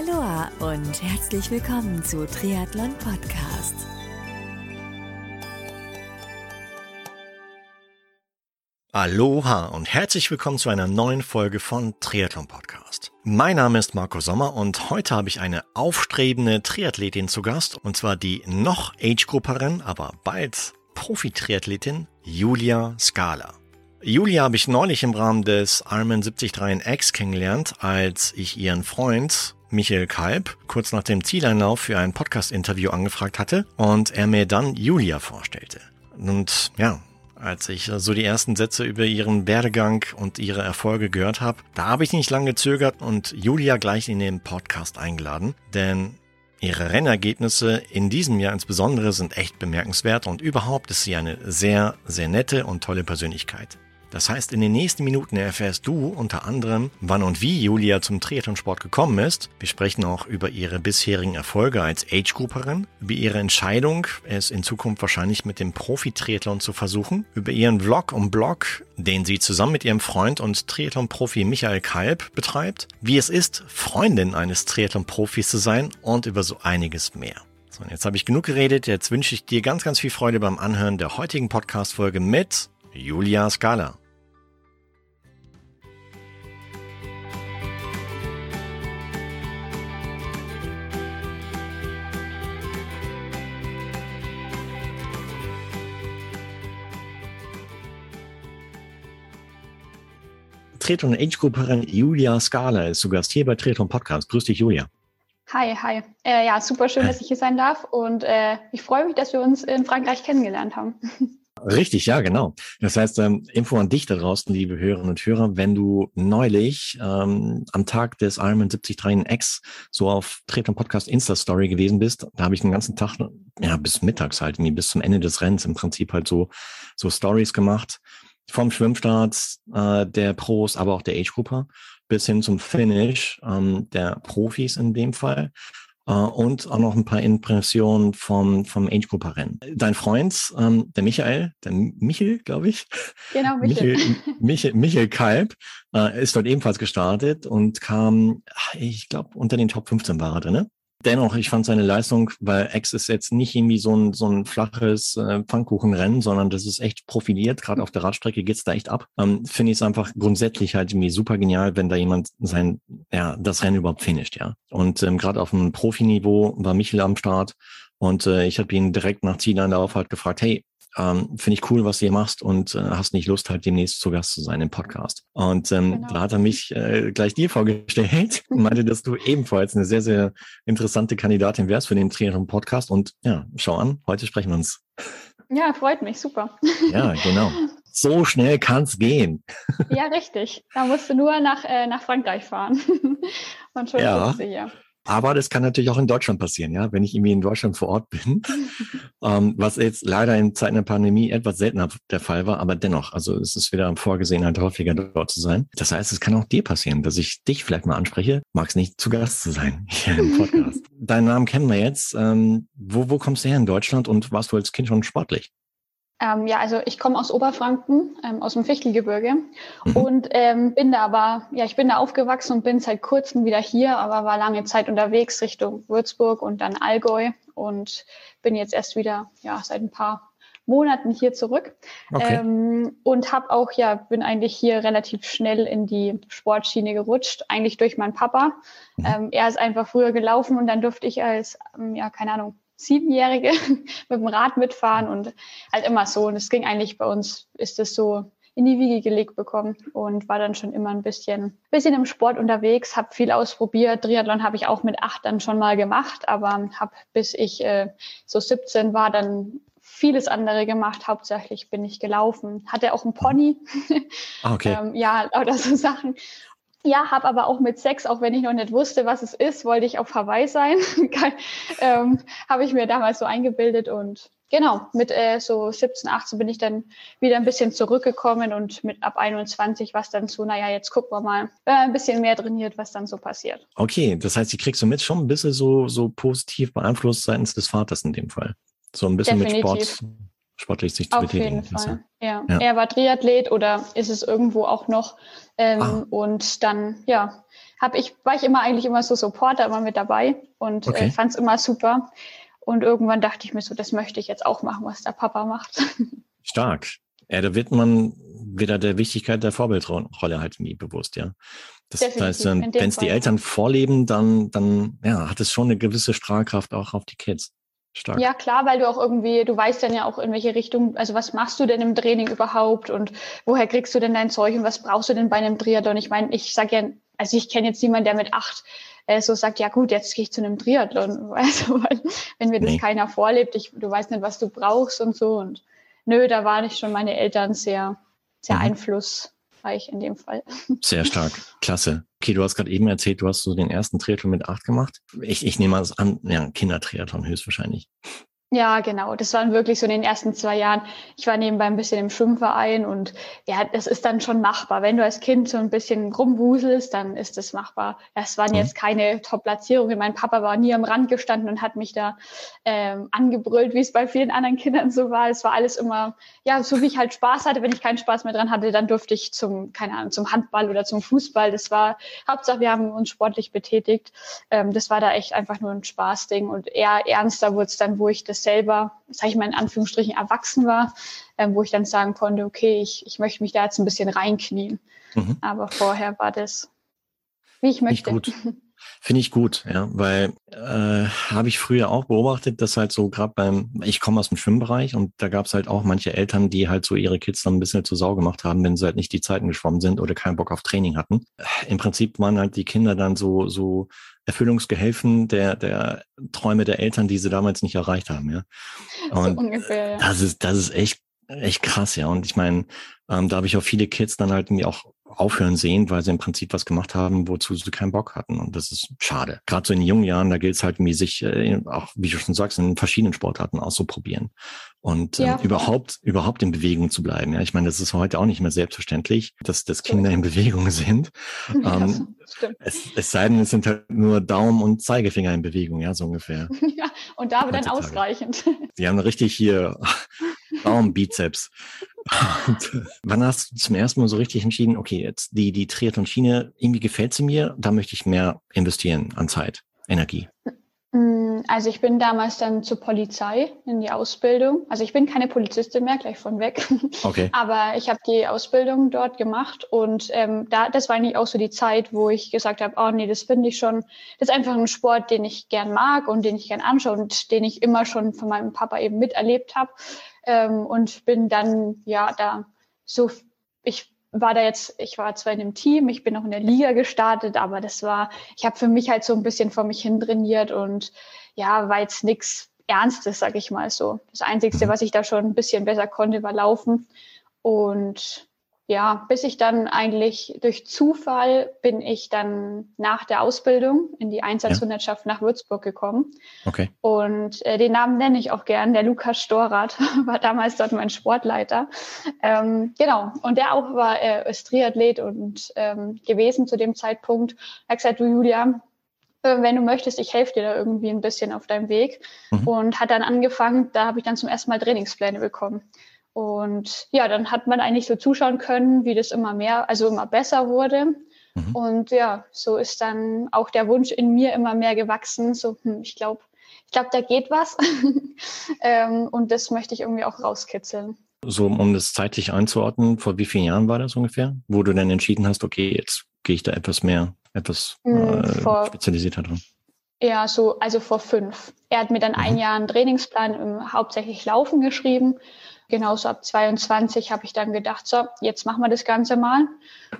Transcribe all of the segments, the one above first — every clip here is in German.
Aloha und herzlich willkommen zu Triathlon Podcast. Aloha und herzlich willkommen zu einer neuen Folge von Triathlon Podcast. Mein Name ist Marco Sommer und heute habe ich eine aufstrebende Triathletin zu Gast und zwar die noch Age-Grupperin, aber bald Profi-Triathletin Julia Scala. Julia habe ich neulich im Rahmen des Ironman 73 in X kennengelernt, als ich ihren Freund Michael Kalb kurz nach dem Zieleinlauf für ein Podcast-Interview angefragt hatte und er mir dann Julia vorstellte. Und ja, als ich so die ersten Sätze über ihren Werdegang und ihre Erfolge gehört habe, da habe ich nicht lange gezögert und Julia gleich in den Podcast eingeladen, denn ihre Rennergebnisse in diesem Jahr insbesondere sind echt bemerkenswert und überhaupt ist sie eine sehr, sehr nette und tolle Persönlichkeit. Das heißt, in den nächsten Minuten erfährst du unter anderem, wann und wie Julia zum Triathlonsport gekommen ist. Wir sprechen auch über ihre bisherigen Erfolge als Age-Grouperin, über ihre Entscheidung, es in Zukunft wahrscheinlich mit dem Profi-Triathlon zu versuchen, über ihren Vlog und Blog, den sie zusammen mit ihrem Freund und Triathlon-Profi Michael Kalb betreibt, wie es ist, Freundin eines Triathlon-Profis zu sein und über so einiges mehr. So, jetzt habe ich genug geredet. Jetzt wünsche ich dir ganz, ganz viel Freude beim Anhören der heutigen Podcast-Folge mit Julia Scala. Triathlon Age-Grupperin Julia Scala ist zu Gast hier bei Triathlon Podcast. Grüß dich, Julia. Hi, hi. Äh, ja, super schön, dass ich hier sein darf und äh, ich freue mich, dass wir uns in Frankreich kennengelernt haben. Richtig, ja, genau. Das heißt, ähm, Info an dich da draußen, liebe Hörerinnen und Hörer, wenn du neulich ähm, am Tag des Ironman 73 in X so auf Triathlon Podcast Insta Story gewesen bist, da habe ich den ganzen Tag, ja, bis mittags halt, bis zum Ende des Rennens im Prinzip halt so, so Stories gemacht vom Schwimmstart äh, der Pros, aber auch der Age-Grupper bis hin zum Finish ähm, der Profis in dem Fall. äh, und auch noch ein paar Impressionen vom, vom Age-Grupper-Rennen. Dein Freund, ähm, der Michael, der Michel, glaube ich. Genau, Michael. Michael, Michael, Michael Kalb äh, ist dort ebenfalls gestartet und kam, ich glaube, unter den Top 15 war er drin. Ne? Dennoch, ich fand seine Leistung, weil X ist jetzt nicht irgendwie so ein, so ein flaches äh, Pfannkuchenrennen, sondern das ist echt profiliert. Gerade auf der Radstrecke geht's da echt ab. Ähm, Finde ich es einfach grundsätzlich halt irgendwie super genial, wenn da jemand sein, ja, das Rennen überhaupt finisht, ja. Und ähm, gerade auf dem Profiniveau war Michel am Start und äh, ich habe ihn direkt nach Zielanlauf halt gefragt, hey, ähm, finde ich cool, was du hier machst und äh, hast nicht Lust, halt demnächst zu Gast zu sein im Podcast. Und ähm, genau. da hat er mich äh, gleich dir vorgestellt und meinte, dass du ebenfalls eine sehr, sehr interessante Kandidatin wärst für den Trainer Podcast. Und ja, schau an, heute sprechen wir uns. Ja, freut mich, super. Ja, genau. So schnell kann's gehen. Ja, richtig. Da musst du nur nach, äh, nach Frankreich fahren. Und schon ja. du hier. Aber das kann natürlich auch in Deutschland passieren, ja, wenn ich irgendwie in Deutschland vor Ort bin, ähm, was jetzt leider in Zeiten der Pandemie etwas seltener der Fall war, aber dennoch, also es ist wieder vorgesehen, halt häufiger dort zu sein. Das heißt, es kann auch dir passieren, dass ich dich vielleicht mal anspreche, magst nicht zu Gast zu sein hier im Podcast. Deinen Namen kennen wir jetzt. Ähm, wo, wo kommst du her in Deutschland und warst du als Kind schon sportlich? Ähm, ja, also ich komme aus Oberfranken, ähm, aus dem Fichtelgebirge mhm. und ähm, bin da aber, ja, ich bin da aufgewachsen und bin seit kurzem wieder hier, aber war lange Zeit unterwegs Richtung Würzburg und dann Allgäu und bin jetzt erst wieder, ja, seit ein paar Monaten hier zurück okay. ähm, und habe auch, ja, bin eigentlich hier relativ schnell in die Sportschiene gerutscht, eigentlich durch meinen Papa. Mhm. Ähm, er ist einfach früher gelaufen und dann durfte ich als, ähm, ja, keine Ahnung, Siebenjährige mit dem Rad mitfahren und halt immer so. Und es ging eigentlich bei uns, ist es so in die Wiege gelegt bekommen und war dann schon immer ein bisschen, bisschen im Sport unterwegs, habe viel ausprobiert. Triathlon habe ich auch mit acht dann schon mal gemacht, aber habe bis ich äh, so 17 war dann vieles andere gemacht. Hauptsächlich bin ich gelaufen, hatte auch einen Pony. Ah, okay. ähm, ja, oder so Sachen. Ja, habe aber auch mit Sex, auch wenn ich noch nicht wusste, was es ist, wollte ich auf Hawaii sein. ähm, habe ich mir damals so eingebildet und genau, mit äh, so 17, 18 bin ich dann wieder ein bisschen zurückgekommen und mit ab 21 war es dann so, naja, jetzt gucken wir mal, man ein bisschen mehr trainiert, was dann so passiert. Okay, das heißt, die kriegst du mit schon ein bisschen so, so positiv beeinflusst seitens des Vaters in dem Fall. So ein bisschen Definitiv. mit Sport. Sportlich sich zu Auf betätigen. jeden Fall. Ja. ja. Er war Triathlet oder ist es irgendwo auch noch. Ähm, ah. Und dann, ja, hab ich, war ich immer eigentlich immer so Supporter, immer mit dabei und äh, okay. äh, fand es immer super. Und irgendwann dachte ich mir so, das möchte ich jetzt auch machen, was der Papa macht. Stark. Ja, da wird man wieder der Wichtigkeit der Vorbildrolle halt nie bewusst, ja. Das heißt, wenn es die Eltern vorleben, dann, dann ja, hat es schon eine gewisse Strahlkraft auch auf die Kids. Stark. Ja, klar, weil du auch irgendwie, du weißt dann ja auch, in welche Richtung, also was machst du denn im Training überhaupt und woher kriegst du denn dein Zeug und was brauchst du denn bei einem Triathlon? Ich meine, ich sage ja, also ich kenne jetzt niemanden, der mit acht äh, so sagt, ja gut, jetzt gehe ich zu einem Triathlon. Also, weil, wenn mir das nee. keiner vorlebt, ich, du weißt nicht, was du brauchst und so. Und nö, da waren ich schon meine Eltern sehr, sehr mhm. Einflussreich in dem Fall. Sehr stark. Klasse. Okay, du hast gerade eben erzählt, du hast so den ersten Triathlon mit acht gemacht. Ich, ich nehme an, ja, Kindertriathlon höchstwahrscheinlich. Ja, genau. Das waren wirklich so in den ersten zwei Jahren. Ich war nebenbei ein bisschen im Schwimmverein und ja, das ist dann schon machbar. Wenn du als Kind so ein bisschen rumwuselst, dann ist das machbar. Es waren mhm. jetzt keine Top-Platzierungen. Mein Papa war nie am Rand gestanden und hat mich da ähm, angebrüllt, wie es bei vielen anderen Kindern so war. Es war alles immer, ja, so wie ich halt Spaß hatte. Wenn ich keinen Spaß mehr dran hatte, dann durfte ich zum, keine Ahnung, zum Handball oder zum Fußball. Das war, Hauptsache, wir haben uns sportlich betätigt. Ähm, das war da echt einfach nur ein Spaßding und eher ernster wurde es dann, wo ich das selber, sage ich mal in Anführungsstrichen, erwachsen war, ähm, wo ich dann sagen konnte, okay, ich, ich möchte mich da jetzt ein bisschen reinknien. Mhm. Aber vorher war das, wie ich möchte. Nicht gut. Finde ich gut, ja, weil äh, habe ich früher auch beobachtet, dass halt so gerade beim, ich komme aus dem Schwimmbereich und da gab es halt auch manche Eltern, die halt so ihre Kids dann ein bisschen zu Sau gemacht haben, wenn sie halt nicht die Zeiten geschwommen sind oder keinen Bock auf Training hatten. Im Prinzip waren halt die Kinder dann so so Erfüllungsgehilfen der, der Träume der Eltern, die sie damals nicht erreicht haben, ja. Und so ungefähr, ja. das ist, das ist echt, echt krass, ja. Und ich meine, ähm, da habe ich auch viele Kids dann halt mir auch aufhören sehen, weil sie im Prinzip was gemacht haben, wozu sie keinen Bock hatten. Und das ist schade. Gerade so in jungen Jahren, da gilt es halt sich äh, auch, wie du schon sagst, in verschiedenen Sportarten auszuprobieren und ähm, ja, ähm, überhaupt überhaupt in Bewegung zu bleiben. Ja, ich meine, das ist heute auch nicht mehr selbstverständlich, dass, dass Kinder in Bewegung sind. Ja, ähm, es, es sei denn, es sind halt nur Daumen und Zeigefinger in Bewegung, ja, so ungefähr. Ja, und da dann ausreichend. Sie haben richtig hier Daumen, Bizeps. Und wann hast du zum ersten Mal so richtig entschieden, okay, jetzt die, die Triathlon-Schiene, irgendwie gefällt sie mir, da möchte ich mehr investieren an Zeit, Energie? Mm, also ich bin damals dann zur Polizei in die Ausbildung. Also ich bin keine Polizistin mehr, gleich von weg. Okay. Aber ich habe die Ausbildung dort gemacht und ähm, da, das war eigentlich auch so die Zeit, wo ich gesagt habe, oh nee, das finde ich schon, das ist einfach ein Sport, den ich gern mag und den ich gern anschaue und den ich immer schon von meinem Papa eben miterlebt habe ähm, und bin dann ja da so, ich war da jetzt, ich war zwar in einem Team, ich bin auch in der Liga gestartet, aber das war, ich habe für mich halt so ein bisschen vor mich hin trainiert und ja, war jetzt nichts Ernstes, sag ich mal so. Das Einzige, was ich da schon ein bisschen besser konnte, war laufen. Und ja, bis ich dann eigentlich durch Zufall bin ich dann nach der Ausbildung in die Einsatzhundertschaft ja. nach Würzburg gekommen. Okay. Und äh, den Namen nenne ich auch gern. Der Lukas Storath war damals dort mein Sportleiter. Ähm, genau. Und der auch war äh, ist Triathlet und ähm, gewesen zu dem Zeitpunkt. Er hat gesagt, du Julia, äh, wenn du möchtest, ich helfe dir da irgendwie ein bisschen auf deinem Weg. Mhm. Und hat dann angefangen, da habe ich dann zum ersten Mal Trainingspläne bekommen. Und ja, dann hat man eigentlich so zuschauen können, wie das immer mehr, also immer besser wurde. Mhm. Und ja, so ist dann auch der Wunsch in mir immer mehr gewachsen. So, hm, ich glaube, ich glaube, da geht was. ähm, und das möchte ich irgendwie auch rauskitzeln. So, um das zeitlich einzuordnen, vor wie vielen Jahren war das ungefähr, wo du dann entschieden hast, okay, jetzt gehe ich da etwas mehr, etwas hm, äh, vor, spezialisierter dran? Ja, so, also vor fünf. Er hat mir dann mhm. ein Jahr einen Trainingsplan im hauptsächlich Laufen geschrieben genauso ab 22 habe ich dann gedacht, so, jetzt machen wir das Ganze mal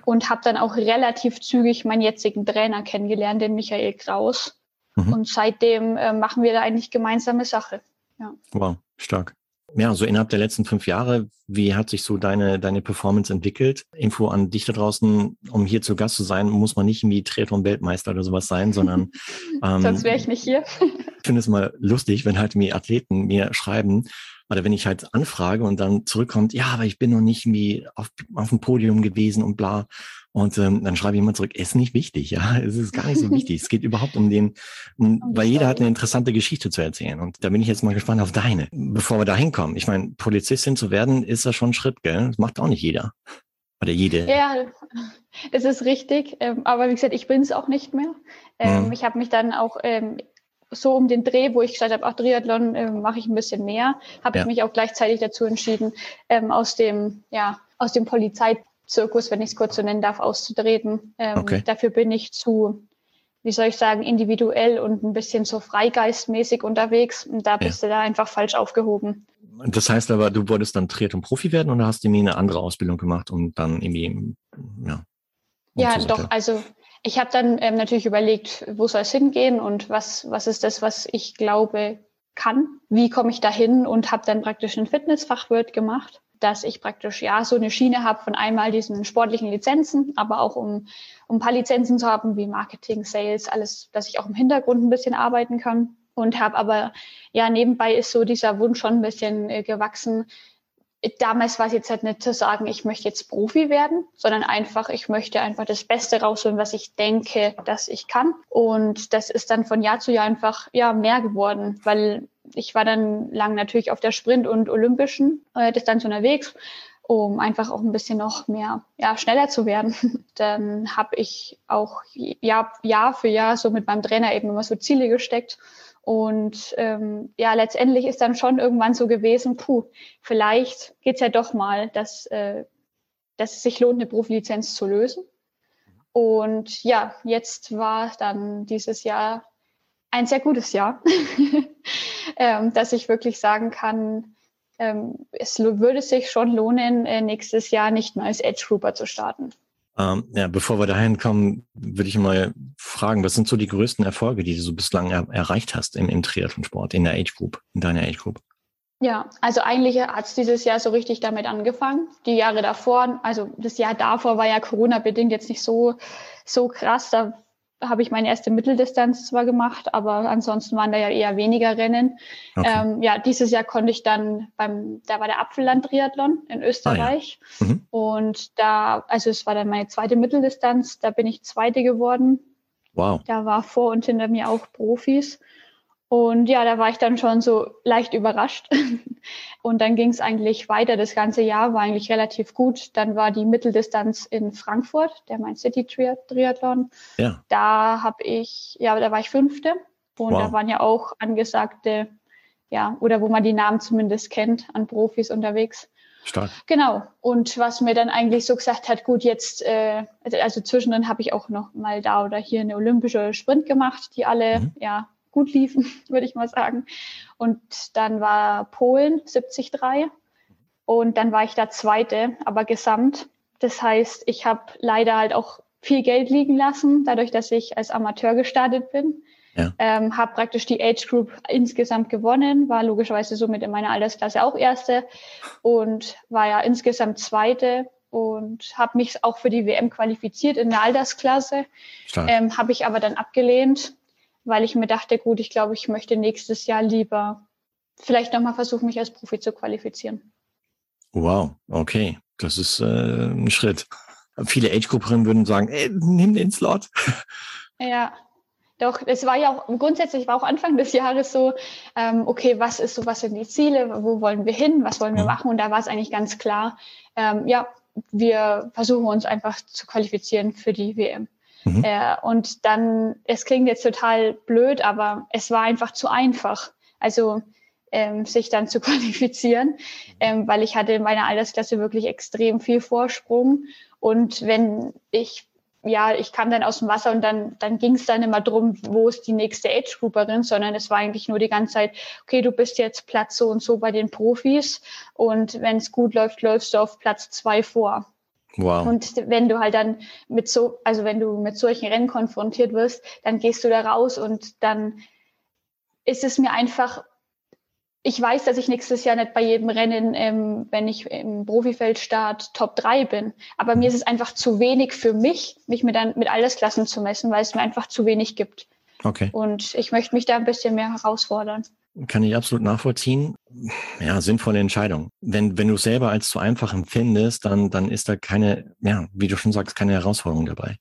und habe dann auch relativ zügig meinen jetzigen Trainer kennengelernt, den Michael Kraus. Mhm. Und seitdem äh, machen wir da eigentlich gemeinsame Sache. Ja. Wow, stark. Ja, so innerhalb der letzten fünf Jahre, wie hat sich so deine, deine Performance entwickelt? Info an dich da draußen, um hier zu Gast zu sein, muss man nicht irgendwie Triathlon-Weltmeister oder sowas sein, sondern ähm, sonst wäre ich nicht hier. Ich finde es mal lustig, wenn halt mir Athleten mir schreiben, oder wenn ich halt anfrage und dann zurückkommt, ja, aber ich bin noch nicht irgendwie auf, auf dem Podium gewesen und bla. Und ähm, dann schreibe ich immer zurück, ist nicht wichtig, ja, es ist gar nicht so wichtig. es geht überhaupt um den, um, weil jeder hat eine interessante Geschichte zu erzählen. Und da bin ich jetzt mal gespannt auf deine. Bevor wir da hinkommen, ich meine, Polizistin zu werden, ist ja schon ein Schritt, gell? Das macht auch nicht jeder. Oder jede. Ja, das ist richtig. Ähm, aber wie gesagt, ich bin es auch nicht mehr. Ähm, mhm. Ich habe mich dann auch ähm, so um den Dreh, wo ich gesagt habe, ach, Triathlon äh, mache ich ein bisschen mehr, habe ja. ich mich auch gleichzeitig dazu entschieden, ähm, aus dem, ja, aus dem Polizeizirkus, wenn ich es kurz so nennen darf, auszutreten. Ähm, okay. Dafür bin ich zu, wie soll ich sagen, individuell und ein bisschen so freigeistmäßig unterwegs. Und da bist ja. du da einfach falsch aufgehoben. Das heißt aber, du wolltest dann Triathlon-Profi werden oder hast du mir eine andere Ausbildung gemacht und dann irgendwie, ja. Ja, doch, also ich habe dann ähm, natürlich überlegt, wo soll es hingehen und was, was ist das, was ich glaube kann. Wie komme ich dahin und habe dann praktisch einen Fitnessfachwirt gemacht, dass ich praktisch ja so eine Schiene habe von einmal diesen sportlichen Lizenzen, aber auch um, um ein paar Lizenzen zu haben wie Marketing, Sales, alles, dass ich auch im Hintergrund ein bisschen arbeiten kann. Und habe aber, ja, nebenbei ist so dieser Wunsch schon ein bisschen äh, gewachsen, damals war es jetzt halt nicht zu sagen, ich möchte jetzt Profi werden, sondern einfach, ich möchte einfach das Beste rausholen, was ich denke, dass ich kann. Und das ist dann von Jahr zu Jahr einfach ja mehr geworden, weil ich war dann lang natürlich auf der Sprint- und Olympischen äh, Distanz unterwegs, um einfach auch ein bisschen noch mehr ja, schneller zu werden. Dann habe ich auch Jahr, Jahr für Jahr so mit meinem Trainer eben immer so Ziele gesteckt und ähm, ja, letztendlich ist dann schon irgendwann so gewesen, puh, vielleicht geht's ja doch mal, dass, äh, dass es sich lohnt, eine Profilizenz zu lösen. Und ja, jetzt war dann dieses Jahr ein sehr gutes Jahr, ähm, dass ich wirklich sagen kann, ähm, es würde sich schon lohnen, äh, nächstes Jahr nicht mehr als Edge Grouper zu starten. Ähm, ja, bevor wir dahin kommen, würde ich mal fragen, was sind so die größten Erfolge, die du so bislang er erreicht hast im, im Triathlonsport, in der Age Group, in deiner Age Group? Ja, also eigentlich hat es dieses Jahr so richtig damit angefangen. Die Jahre davor, also das Jahr davor war ja Corona-bedingt jetzt nicht so, so krass. Da habe ich meine erste Mitteldistanz zwar gemacht, aber ansonsten waren da ja eher weniger Rennen. Okay. Ähm, ja, dieses Jahr konnte ich dann beim, da war der Apfelland-Triathlon in Österreich. Ah, ja. mhm. Und da, also es war dann meine zweite Mitteldistanz, da bin ich Zweite geworden. Wow. Da war vor und hinter mir auch Profis. Und ja, da war ich dann schon so leicht überrascht. Und dann ging es eigentlich weiter. Das ganze Jahr war eigentlich relativ gut. Dann war die Mitteldistanz in Frankfurt, der Main City Triathlon. Ja. Da habe ich, ja, da war ich Fünfte. Und wow. da waren ja auch angesagte, ja, oder wo man die Namen zumindest kennt, an Profis unterwegs. Stark. Genau. Und was mir dann eigentlich so gesagt hat, gut, jetzt, äh, also zwischendrin habe ich auch noch mal da oder hier eine olympische Sprint gemacht, die alle, mhm. ja, gut liefen, würde ich mal sagen. Und dann war Polen 73 und dann war ich da Zweite, aber gesamt. Das heißt, ich habe leider halt auch viel Geld liegen lassen, dadurch, dass ich als Amateur gestartet bin. Ja. Ähm, habe praktisch die Age Group insgesamt gewonnen, war logischerweise somit in meiner Altersklasse auch Erste und war ja insgesamt Zweite und habe mich auch für die WM qualifiziert in der Altersklasse. Ähm, habe ich aber dann abgelehnt, weil ich mir dachte, gut, ich glaube, ich möchte nächstes Jahr lieber vielleicht nochmal versuchen, mich als Profi zu qualifizieren. Wow, okay. Das ist äh, ein Schritt. Viele Age-Grupperinnen würden sagen, ey, nimm den Slot. Ja, doch, es war ja auch grundsätzlich war auch Anfang des Jahres so, ähm, okay, was ist so, was sind die Ziele, wo wollen wir hin, was wollen wir mhm. machen? Und da war es eigentlich ganz klar, ähm, ja, wir versuchen uns einfach zu qualifizieren für die WM. Mhm. Äh, und dann, es klingt jetzt total blöd, aber es war einfach zu einfach. Also ähm, sich dann zu qualifizieren, ähm, weil ich hatte in meiner Altersklasse wirklich extrem viel Vorsprung. Und wenn ich ja, ich kam dann aus dem Wasser und dann, dann ging es dann immer drum, wo ist die nächste Age-Grouperin, sondern es war eigentlich nur die ganze Zeit, okay, du bist jetzt Platz so und so bei den Profis und wenn es gut läuft, läufst du auf Platz zwei vor. Wow. Und wenn du halt dann mit so, also wenn du mit solchen Rennen konfrontiert wirst, dann gehst du da raus und dann ist es mir einfach, ich weiß, dass ich nächstes Jahr nicht bei jedem Rennen, ähm, wenn ich im Profifeld start, Top 3 bin. Aber mir ist es einfach zu wenig für mich, mich mit, mit Altersklassen zu messen, weil es mir einfach zu wenig gibt. Okay. Und ich möchte mich da ein bisschen mehr herausfordern. Kann ich absolut nachvollziehen. Ja, sinnvolle Entscheidung. Wenn, wenn du es selber als zu einfach empfindest, dann, dann ist da keine, ja, wie du schon sagst, keine Herausforderung dabei.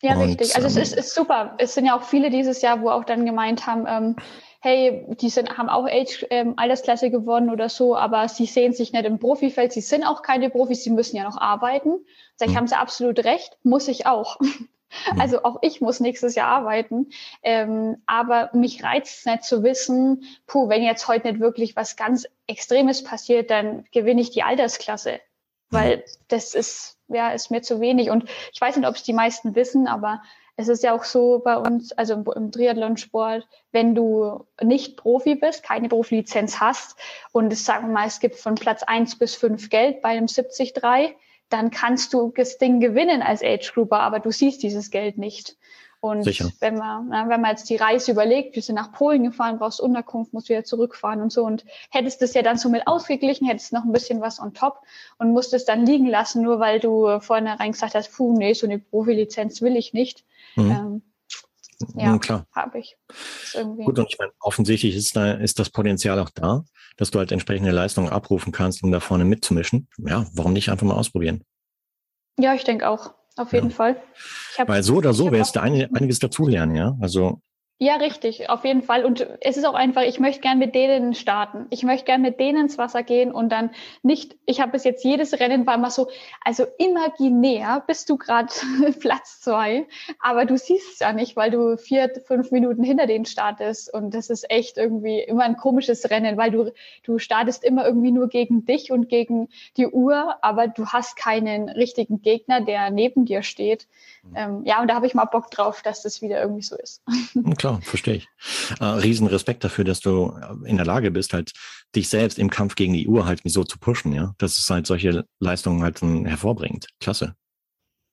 Ja, Und, richtig. Also ähm, es ist, ist super. Es sind ja auch viele dieses Jahr, wo auch dann gemeint haben, ähm, hey, die sind, haben auch Age, ähm, Altersklasse gewonnen oder so, aber sie sehen sich nicht im Profifeld, sie sind auch keine Profis, sie müssen ja noch arbeiten. Sag ich, mhm. haben sie absolut recht, muss ich auch. Mhm. Also auch ich muss nächstes Jahr arbeiten. Ähm, aber mich reizt es nicht zu wissen, puh, wenn jetzt heute nicht wirklich was ganz Extremes passiert, dann gewinne ich die Altersklasse. Weil mhm. das ist, ja, ist mir zu wenig. Und ich weiß nicht, ob es die meisten wissen, aber es ist ja auch so bei uns, also im, im Triathlonsport, wenn du nicht Profi bist, keine Profilizenz hast und es sagen wir mal, es gibt von Platz eins bis fünf Geld bei einem 73, dann kannst du das Ding gewinnen als Age Grouper, aber du siehst dieses Geld nicht. Und Sicher. wenn man, wenn man jetzt die Reise überlegt, wir sind nach Polen gefahren, brauchst Unterkunft, musst wieder zurückfahren und so und hättest das ja dann so mit ausgeglichen, hättest noch ein bisschen was on top und musstest dann liegen lassen, nur weil du vornherein gesagt hast, puh, nee, so eine Profilizenz will ich nicht. Mhm. Ähm, ja, klar. Habe ich. Gut, und ich meine, offensichtlich ist da, ist das Potenzial auch da, dass du halt entsprechende Leistungen abrufen kannst, um da vorne mitzumischen. Ja, warum nicht einfach mal ausprobieren? Ja, ich denke auch. Auf jeden ja. Fall. Weil so oder so wirst du einiges dazulernen, ja. Also ja, richtig, auf jeden Fall. Und es ist auch einfach, ich möchte gern mit denen starten. Ich möchte gern mit denen ins Wasser gehen und dann nicht, ich habe bis jetzt jedes Rennen war immer so, also imaginär bist du gerade Platz zwei, aber du siehst es ja nicht, weil du vier, fünf Minuten hinter denen startest. Und das ist echt irgendwie immer ein komisches Rennen, weil du, du startest immer irgendwie nur gegen dich und gegen die Uhr, aber du hast keinen richtigen Gegner, der neben dir steht. Mhm. Ähm, ja, und da habe ich mal Bock drauf, dass das wieder irgendwie so ist. Klar, verstehe ich. Äh, riesen Respekt dafür, dass du äh, in der Lage bist, halt dich selbst im Kampf gegen die Uhr halt so zu pushen, ja. Dass es halt solche Leistungen halt hervorbringt. Klasse.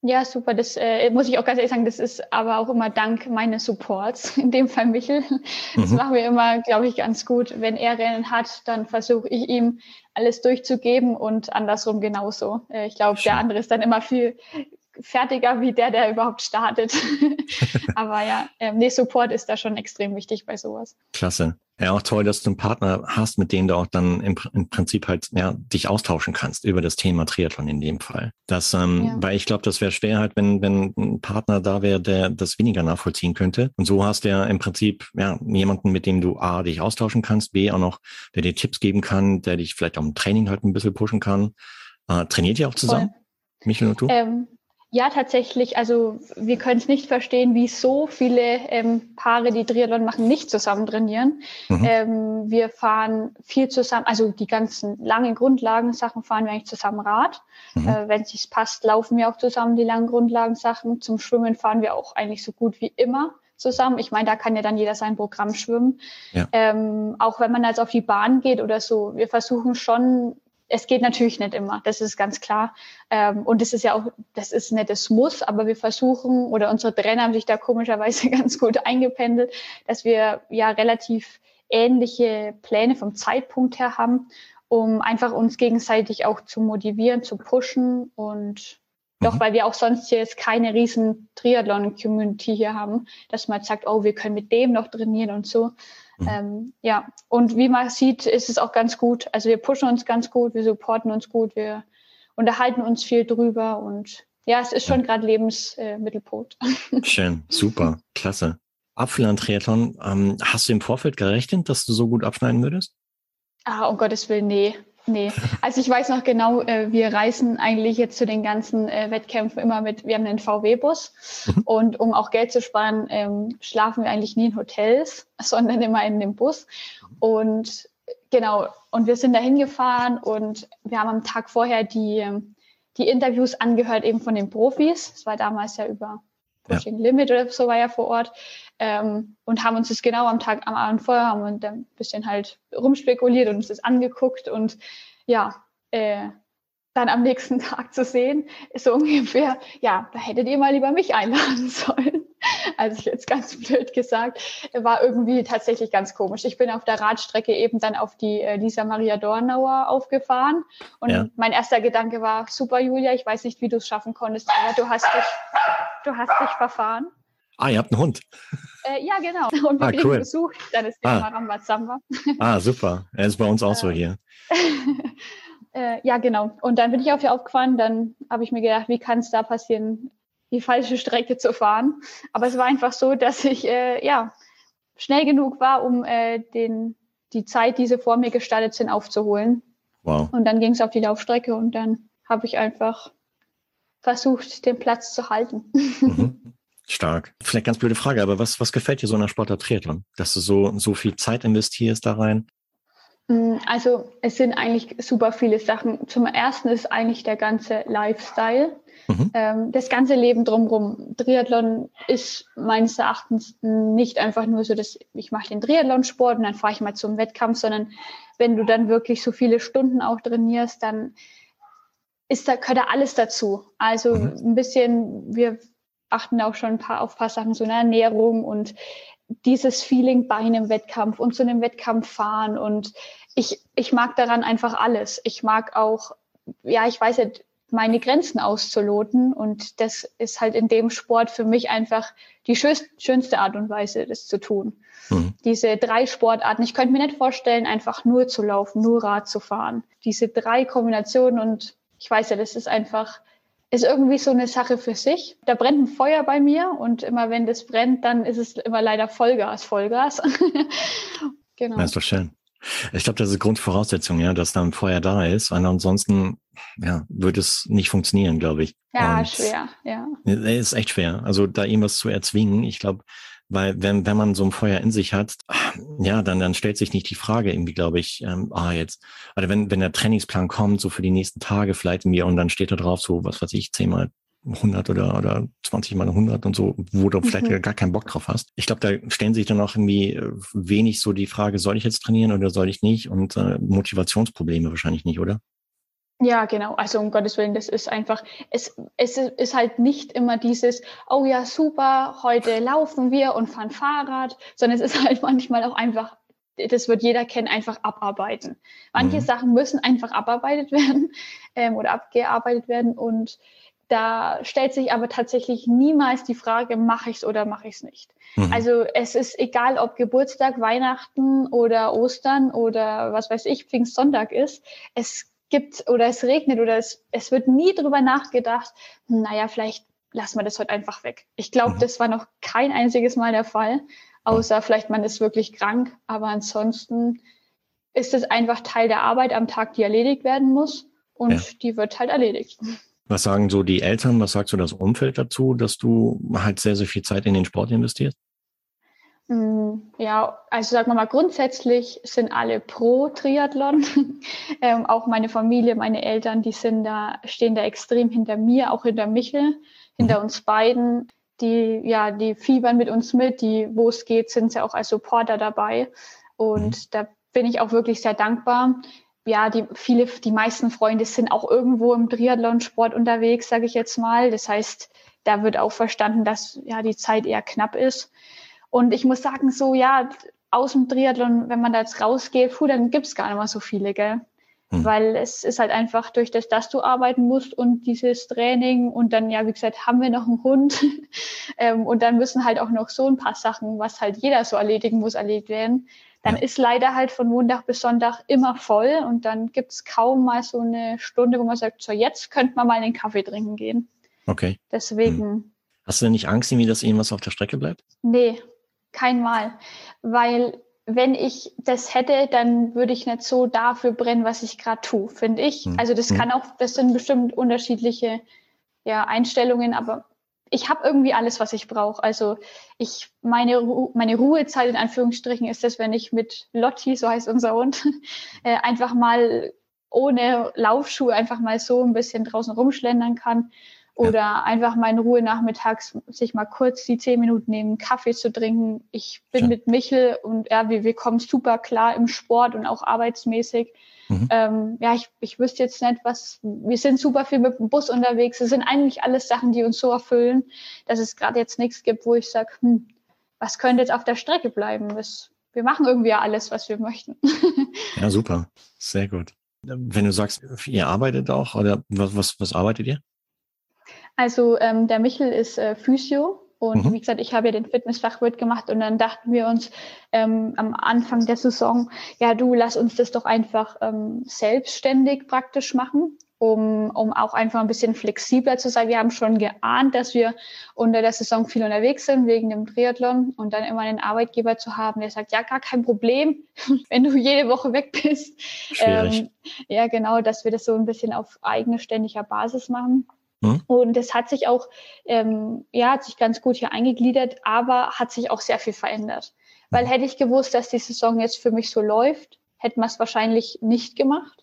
Ja, super. Das äh, muss ich auch ganz ehrlich sagen, das ist aber auch immer dank meines Supports, in dem Fall Michel. Das mhm. machen wir immer, glaube ich, ganz gut. Wenn er Rennen hat, dann versuche ich ihm alles durchzugeben und andersrum genauso. Äh, ich glaube, der andere ist dann immer viel fertiger wie der, der überhaupt startet. Aber ja, ähm, nee, Support ist da schon extrem wichtig bei sowas. Klasse. Ja, auch toll, dass du einen Partner hast, mit dem du auch dann im, im Prinzip halt ja, dich austauschen kannst über das Thema Triathlon in dem Fall. Das, ähm, ja. weil ich glaube, das wäre schwer halt, wenn, wenn ein Partner da wäre, der das weniger nachvollziehen könnte. Und so hast du ja im Prinzip ja jemanden, mit dem du A, dich austauschen kannst, B, auch noch, der dir Tipps geben kann, der dich vielleicht auch im Training halt ein bisschen pushen kann. Äh, trainiert ihr auch zusammen? Voll. Michael und du? Ähm, ja, tatsächlich. Also wir können es nicht verstehen, wie so viele ähm, Paare, die Triathlon machen, nicht zusammen trainieren. Mhm. Ähm, wir fahren viel zusammen, also die ganzen langen Grundlagensachen fahren wir eigentlich zusammen Rad. Mhm. Äh, Wenn es sich passt, laufen wir auch zusammen die langen Grundlagensachen. Zum Schwimmen fahren wir auch eigentlich so gut wie immer zusammen. Ich meine, da kann ja dann jeder sein Programm schwimmen. Ja. Ähm, auch wenn man jetzt auf die Bahn geht oder so. Wir versuchen schon es geht natürlich nicht immer, das ist ganz klar. Ähm, und das ist ja auch, das ist nicht das Muss, aber wir versuchen, oder unsere Trainer haben sich da komischerweise ganz gut eingependelt, dass wir ja relativ ähnliche Pläne vom Zeitpunkt her haben, um einfach uns gegenseitig auch zu motivieren, zu pushen und doch, mhm. weil wir auch sonst jetzt keine riesen Triathlon-Community hier haben, dass man sagt, oh, wir können mit dem noch trainieren und so. Mhm. Ähm, ja, und wie man sieht, ist es auch ganz gut. Also wir pushen uns ganz gut, wir supporten uns gut, wir unterhalten uns viel drüber und ja, es ist schon gerade Lebensmittelpunkt. Äh, Schön, super, klasse. Apfelland Triathlon, ähm, hast du im Vorfeld gerechnet, dass du so gut abschneiden würdest? Ah, um Gottes Willen, nee. Nee, also ich weiß noch genau, äh, wir reisen eigentlich jetzt zu den ganzen äh, Wettkämpfen immer mit, wir haben einen VW-Bus mhm. und um auch Geld zu sparen, ähm, schlafen wir eigentlich nie in Hotels, sondern immer in dem Bus. Und genau, und wir sind da hingefahren und wir haben am Tag vorher die, die Interviews angehört eben von den Profis. Das war damals ja über Pushing ja. Limit oder so war ja vor Ort. Ähm, und haben uns das genau am Tag, am Abend vorher, haben wir ein bisschen halt rumspekuliert und uns das angeguckt und ja, äh, dann am nächsten Tag zu sehen, ist so ungefähr, ja, da hättet ihr mal lieber mich einladen sollen. Also ich jetzt ganz blöd gesagt, war irgendwie tatsächlich ganz komisch. Ich bin auf der Radstrecke eben dann auf die äh, Lisa Maria Dornauer aufgefahren und ja. mein erster Gedanke war, super Julia, ich weiß nicht, wie du es schaffen konntest, aber du hast dich, du hast dich verfahren. Ah, ihr habt einen Hund. Äh, ja, genau. Und wir ah, kriegen cool. Besuch. Dann ist der ah. Rambazamba. Ah, super. Er ist bei uns auch so hier. äh, ja, genau. Und dann bin ich auf ihr aufgefahren. Dann habe ich mir gedacht, wie kann es da passieren, die falsche Strecke zu fahren? Aber es war einfach so, dass ich äh, ja schnell genug war, um äh, den, die Zeit, die sie vor mir gestartet sind, aufzuholen. Wow. Und dann ging es auf die Laufstrecke und dann habe ich einfach versucht, den Platz zu halten. Mhm. Stark. Vielleicht ganz blöde Frage, aber was, was gefällt dir so der Sportart Triathlon? Dass du so, so viel Zeit investierst da rein? Mm, also es sind eigentlich super viele Sachen. Zum ersten ist eigentlich der ganze Lifestyle. Mhm. Ähm, das ganze Leben drumherum. Triathlon ist meines Erachtens nicht einfach nur so, dass ich mache den Triathlonsport und dann fahre ich mal zum Wettkampf, sondern wenn du dann wirklich so viele Stunden auch trainierst, dann ist da, gehört da alles dazu. Also mhm. ein bisschen, wir achten auch schon ein paar, auf ein paar Sachen, so eine Ernährung und dieses Feeling bei einem Wettkampf und zu einem Wettkampf fahren. Und ich, ich mag daran einfach alles. Ich mag auch, ja, ich weiß nicht, meine Grenzen auszuloten. Und das ist halt in dem Sport für mich einfach die schönste Art und Weise, das zu tun. Mhm. Diese drei Sportarten. Ich könnte mir nicht vorstellen, einfach nur zu laufen, nur Rad zu fahren. Diese drei Kombinationen und ich weiß ja, das ist einfach, ist irgendwie so eine Sache für sich. Da brennt ein Feuer bei mir und immer wenn das brennt, dann ist es immer leider Vollgas, Vollgas. genau. Das ist doch schön. Ich glaube, das ist Grundvoraussetzung, ja, dass da ein Feuer da ist. Und ansonsten, ja, wird es nicht funktionieren, glaube ich. Ja, und schwer, ja. Ist echt schwer. Also da irgendwas zu erzwingen, ich glaube, weil wenn, wenn man so ein Feuer in sich hat, ja, dann, dann stellt sich nicht die Frage irgendwie, glaube ich, ähm, ah, jetzt, oder wenn, wenn der Trainingsplan kommt, so für die nächsten Tage vielleicht mir und dann steht da drauf so, was weiß ich, zehnmal 100 oder, oder 20 mal 100 und so, wo du mhm. vielleicht gar keinen Bock drauf hast. Ich glaube, da stellen sich dann auch irgendwie äh, wenig so die Frage, soll ich jetzt trainieren oder soll ich nicht? Und äh, Motivationsprobleme wahrscheinlich nicht, oder? Ja, genau. Also um Gottes Willen, das ist einfach, es, es ist halt nicht immer dieses, oh ja, super, heute laufen wir und fahren Fahrrad, sondern es ist halt manchmal auch einfach, das wird jeder kennen, einfach abarbeiten. Manche mhm. Sachen müssen einfach abarbeitet werden ähm, oder abgearbeitet werden und da stellt sich aber tatsächlich niemals die Frage, mache ich es oder mache ich es nicht. Mhm. Also es ist egal, ob Geburtstag, Weihnachten oder Ostern oder was weiß ich, Pfingstsonntag ist. Es gibt oder es regnet oder es, es wird nie drüber nachgedacht, naja, vielleicht lassen wir das heute einfach weg. Ich glaube, mhm. das war noch kein einziges Mal der Fall, außer vielleicht man ist wirklich krank, aber ansonsten ist es einfach Teil der Arbeit am Tag, die erledigt werden muss und ja. die wird halt erledigt. Was sagen so die Eltern, was sagt so das Umfeld dazu, dass du halt sehr, sehr viel Zeit in den Sport investierst? Mm, ja, also sagen wir mal, grundsätzlich sind alle pro Triathlon. ähm, auch meine Familie, meine Eltern, die sind da, stehen da extrem hinter mir, auch hinter Michel, hinter mhm. uns beiden. Die, ja, die fiebern mit uns mit, die, wo es geht, sind sie auch als Supporter dabei. Und mhm. da bin ich auch wirklich sehr dankbar. Ja, die viele, die meisten Freunde sind auch irgendwo im Triathlon-Sport unterwegs, sage ich jetzt mal. Das heißt, da wird auch verstanden, dass ja die Zeit eher knapp ist. Und ich muss sagen, so ja, aus dem Triathlon, wenn man da jetzt rausgeht, puh, dann gibt's gar nicht mehr so viele, gell? Hm. Weil es ist halt einfach durch das, dass du arbeiten musst und dieses Training und dann, ja, wie gesagt, haben wir noch einen Hund ähm, und dann müssen halt auch noch so ein paar Sachen, was halt jeder so erledigen muss, erledigt werden. Dann ja. ist leider halt von Montag bis Sonntag immer voll und dann gibt's kaum mal so eine Stunde, wo man sagt, so jetzt könnte man mal den Kaffee trinken gehen. Okay. Deswegen. Hm. Hast du denn nicht Angst, irgendwie, dass irgendwas auf der Strecke bleibt? Nee, kein Mal. Weil wenn ich das hätte, dann würde ich nicht so dafür brennen, was ich gerade tue, finde ich. Mhm. Also das hm. kann auch, das sind bestimmt unterschiedliche ja, Einstellungen, aber ich habe irgendwie alles, was ich brauche. Also ich meine meine Ruhezeit in Anführungsstrichen ist das, wenn ich mit Lotti, so heißt unser Hund, äh, einfach mal ohne Laufschuhe einfach mal so ein bisschen draußen rumschlendern kann oder ja. einfach mal in Ruhe nachmittags sich mal kurz die zehn Minuten nehmen, Kaffee zu trinken. Ich bin ja. mit Michel und ja, wir, wir kommen super klar im Sport und auch arbeitsmäßig. Mhm. Ähm, ja, ich, ich wüsste jetzt nicht, was, wir sind super viel mit dem Bus unterwegs. Das sind eigentlich alles Sachen, die uns so erfüllen, dass es gerade jetzt nichts gibt, wo ich sage, hm, was könnte jetzt auf der Strecke bleiben? Das, wir machen irgendwie alles, was wir möchten. ja, super. Sehr gut. Wenn du sagst, ihr arbeitet auch oder was, was, was arbeitet ihr? Also ähm, der Michel ist äh, Physio Und mhm. wie gesagt, ich habe ja den Fitnessfachwirt gemacht und dann dachten wir uns ähm, am Anfang der Saison, ja du, lass uns das doch einfach ähm, selbstständig praktisch machen um, um auch einfach ein bisschen flexibler zu sein. Wir haben schon geahnt, dass wir unter der Saison viel unterwegs sind wegen dem Triathlon und dann immer einen Arbeitgeber zu haben, der sagt, ja, gar kein Problem, wenn du jede Woche weg bist. Ähm, ja, genau, dass wir das so ein bisschen auf eigene ständiger Basis machen. Hm? Und es hat sich auch, ähm, ja, hat sich ganz gut hier eingegliedert, aber hat sich auch sehr viel verändert. Weil hätte ich gewusst, dass die Saison jetzt für mich so läuft, hätten wir es wahrscheinlich nicht gemacht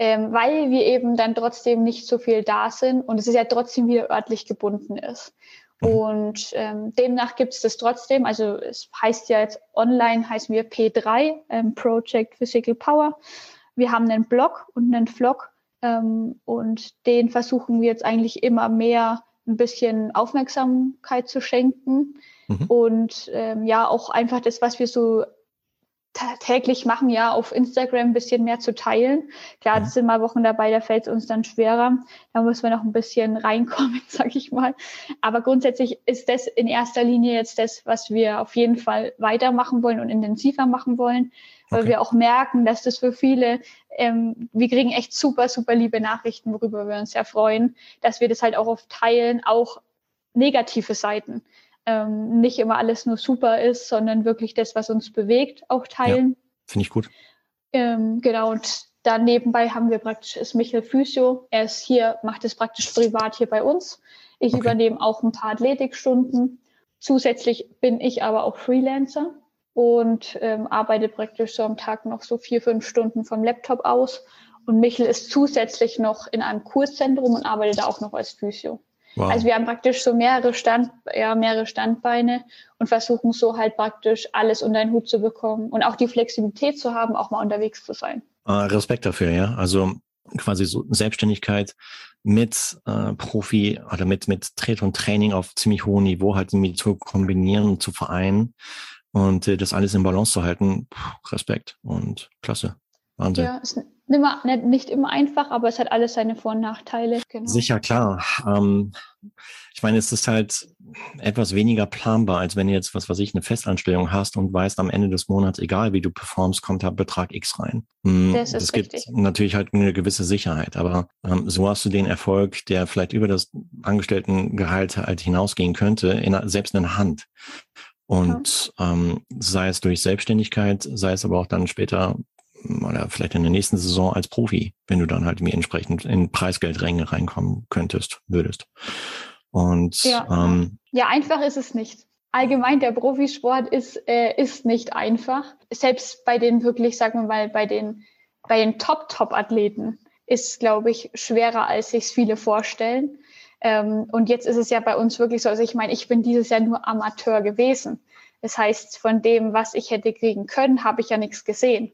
ähm, weil wir eben dann trotzdem nicht so viel da sind und es ist ja trotzdem wieder örtlich gebunden ist. Mhm. Und ähm, demnach gibt es das trotzdem. Also es heißt ja jetzt online heißen wir P3, ähm, Project Physical Power. Wir haben einen Blog und einen Vlog ähm, und den versuchen wir jetzt eigentlich immer mehr ein bisschen Aufmerksamkeit zu schenken. Mhm. Und ähm, ja, auch einfach das, was wir so täglich machen, ja, auf Instagram ein bisschen mehr zu teilen. Klar, das sind mal Wochen dabei, da fällt es uns dann schwerer. Da müssen wir noch ein bisschen reinkommen, sag ich mal. Aber grundsätzlich ist das in erster Linie jetzt das, was wir auf jeden Fall weitermachen wollen und intensiver machen wollen, weil okay. wir auch merken, dass das für viele, ähm, wir kriegen echt super, super liebe Nachrichten, worüber wir uns sehr freuen, dass wir das halt auch oft teilen, auch negative Seiten ähm, nicht immer alles nur super ist, sondern wirklich das, was uns bewegt, auch teilen. Ja, Finde ich gut. Ähm, genau, und dann nebenbei haben wir praktisch, ist Michael Physio. Er ist hier, macht es praktisch privat hier bei uns. Ich okay. übernehme auch ein paar Athletikstunden. Zusätzlich bin ich aber auch Freelancer und ähm, arbeite praktisch so am Tag noch so vier, fünf Stunden vom Laptop aus. Und Michel ist zusätzlich noch in einem Kurszentrum und arbeitet da auch noch als Physio. Wow. Also wir haben praktisch so mehrere, Stand, ja, mehrere Standbeine und versuchen so halt praktisch alles unter den Hut zu bekommen und auch die Flexibilität zu haben, auch mal unterwegs zu sein. Uh, Respekt dafür, ja. Also quasi so Selbstständigkeit mit äh, Profi oder mit, mit Tret und Training auf ziemlich hohem Niveau halt irgendwie zu kombinieren und zu vereinen und äh, das alles in Balance zu halten. Puh, Respekt und klasse. Wahnsinn. Ja, ist immer, nicht immer einfach, aber es hat alles seine Vor- und Nachteile. Genau. Sicher, klar. Ähm, ich meine, es ist halt etwas weniger planbar, als wenn du jetzt, was weiß ich, eine Festanstellung hast und weißt, am Ende des Monats, egal wie du performst, kommt da Betrag X rein. Hm, das, das gibt richtig. natürlich halt eine gewisse Sicherheit, aber ähm, so hast du den Erfolg, der vielleicht über das Angestelltengehalt halt hinausgehen könnte, in, selbst in der Hand. Und ja. ähm, sei es durch Selbstständigkeit, sei es aber auch dann später oder vielleicht in der nächsten Saison als Profi, wenn du dann halt mir entsprechend in Preisgeldränge reinkommen könntest, würdest. Und ja, ähm, ja einfach ist es nicht. Allgemein der Profisport ist äh, ist nicht einfach. Selbst bei den wirklich, sagen wir mal, bei den bei den Top-Top-Athleten ist, glaube ich, schwerer, als sich viele vorstellen. Ähm, und jetzt ist es ja bei uns wirklich so, also ich meine, ich bin dieses Jahr nur Amateur gewesen. Das heißt, von dem, was ich hätte kriegen können, habe ich ja nichts gesehen.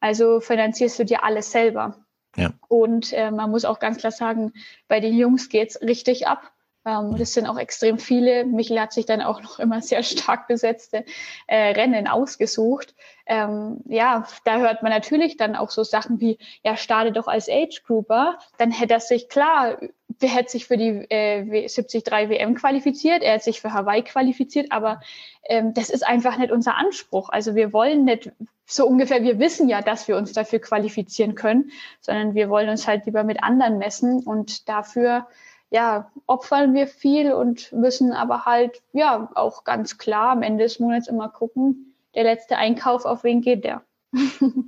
Also finanzierst du dir alles selber. Ja. Und äh, man muss auch ganz klar sagen, bei den Jungs geht's richtig ab. Ähm, das sind auch extrem viele. Michael hat sich dann auch noch immer sehr stark besetzte äh, Rennen ausgesucht. Ähm, ja, da hört man natürlich dann auch so Sachen wie, ja, starte doch als Age Grouper. Dann hätte er sich klar, der hätte sich für die äh, 73 WM qualifiziert, er hat sich für Hawaii qualifiziert, aber ähm, das ist einfach nicht unser Anspruch. Also wir wollen nicht so ungefähr, wir wissen ja, dass wir uns dafür qualifizieren können, sondern wir wollen uns halt lieber mit anderen messen und dafür ja, opfern wir viel und müssen aber halt, ja, auch ganz klar am Ende des Monats immer gucken, der letzte Einkauf, auf wen geht der?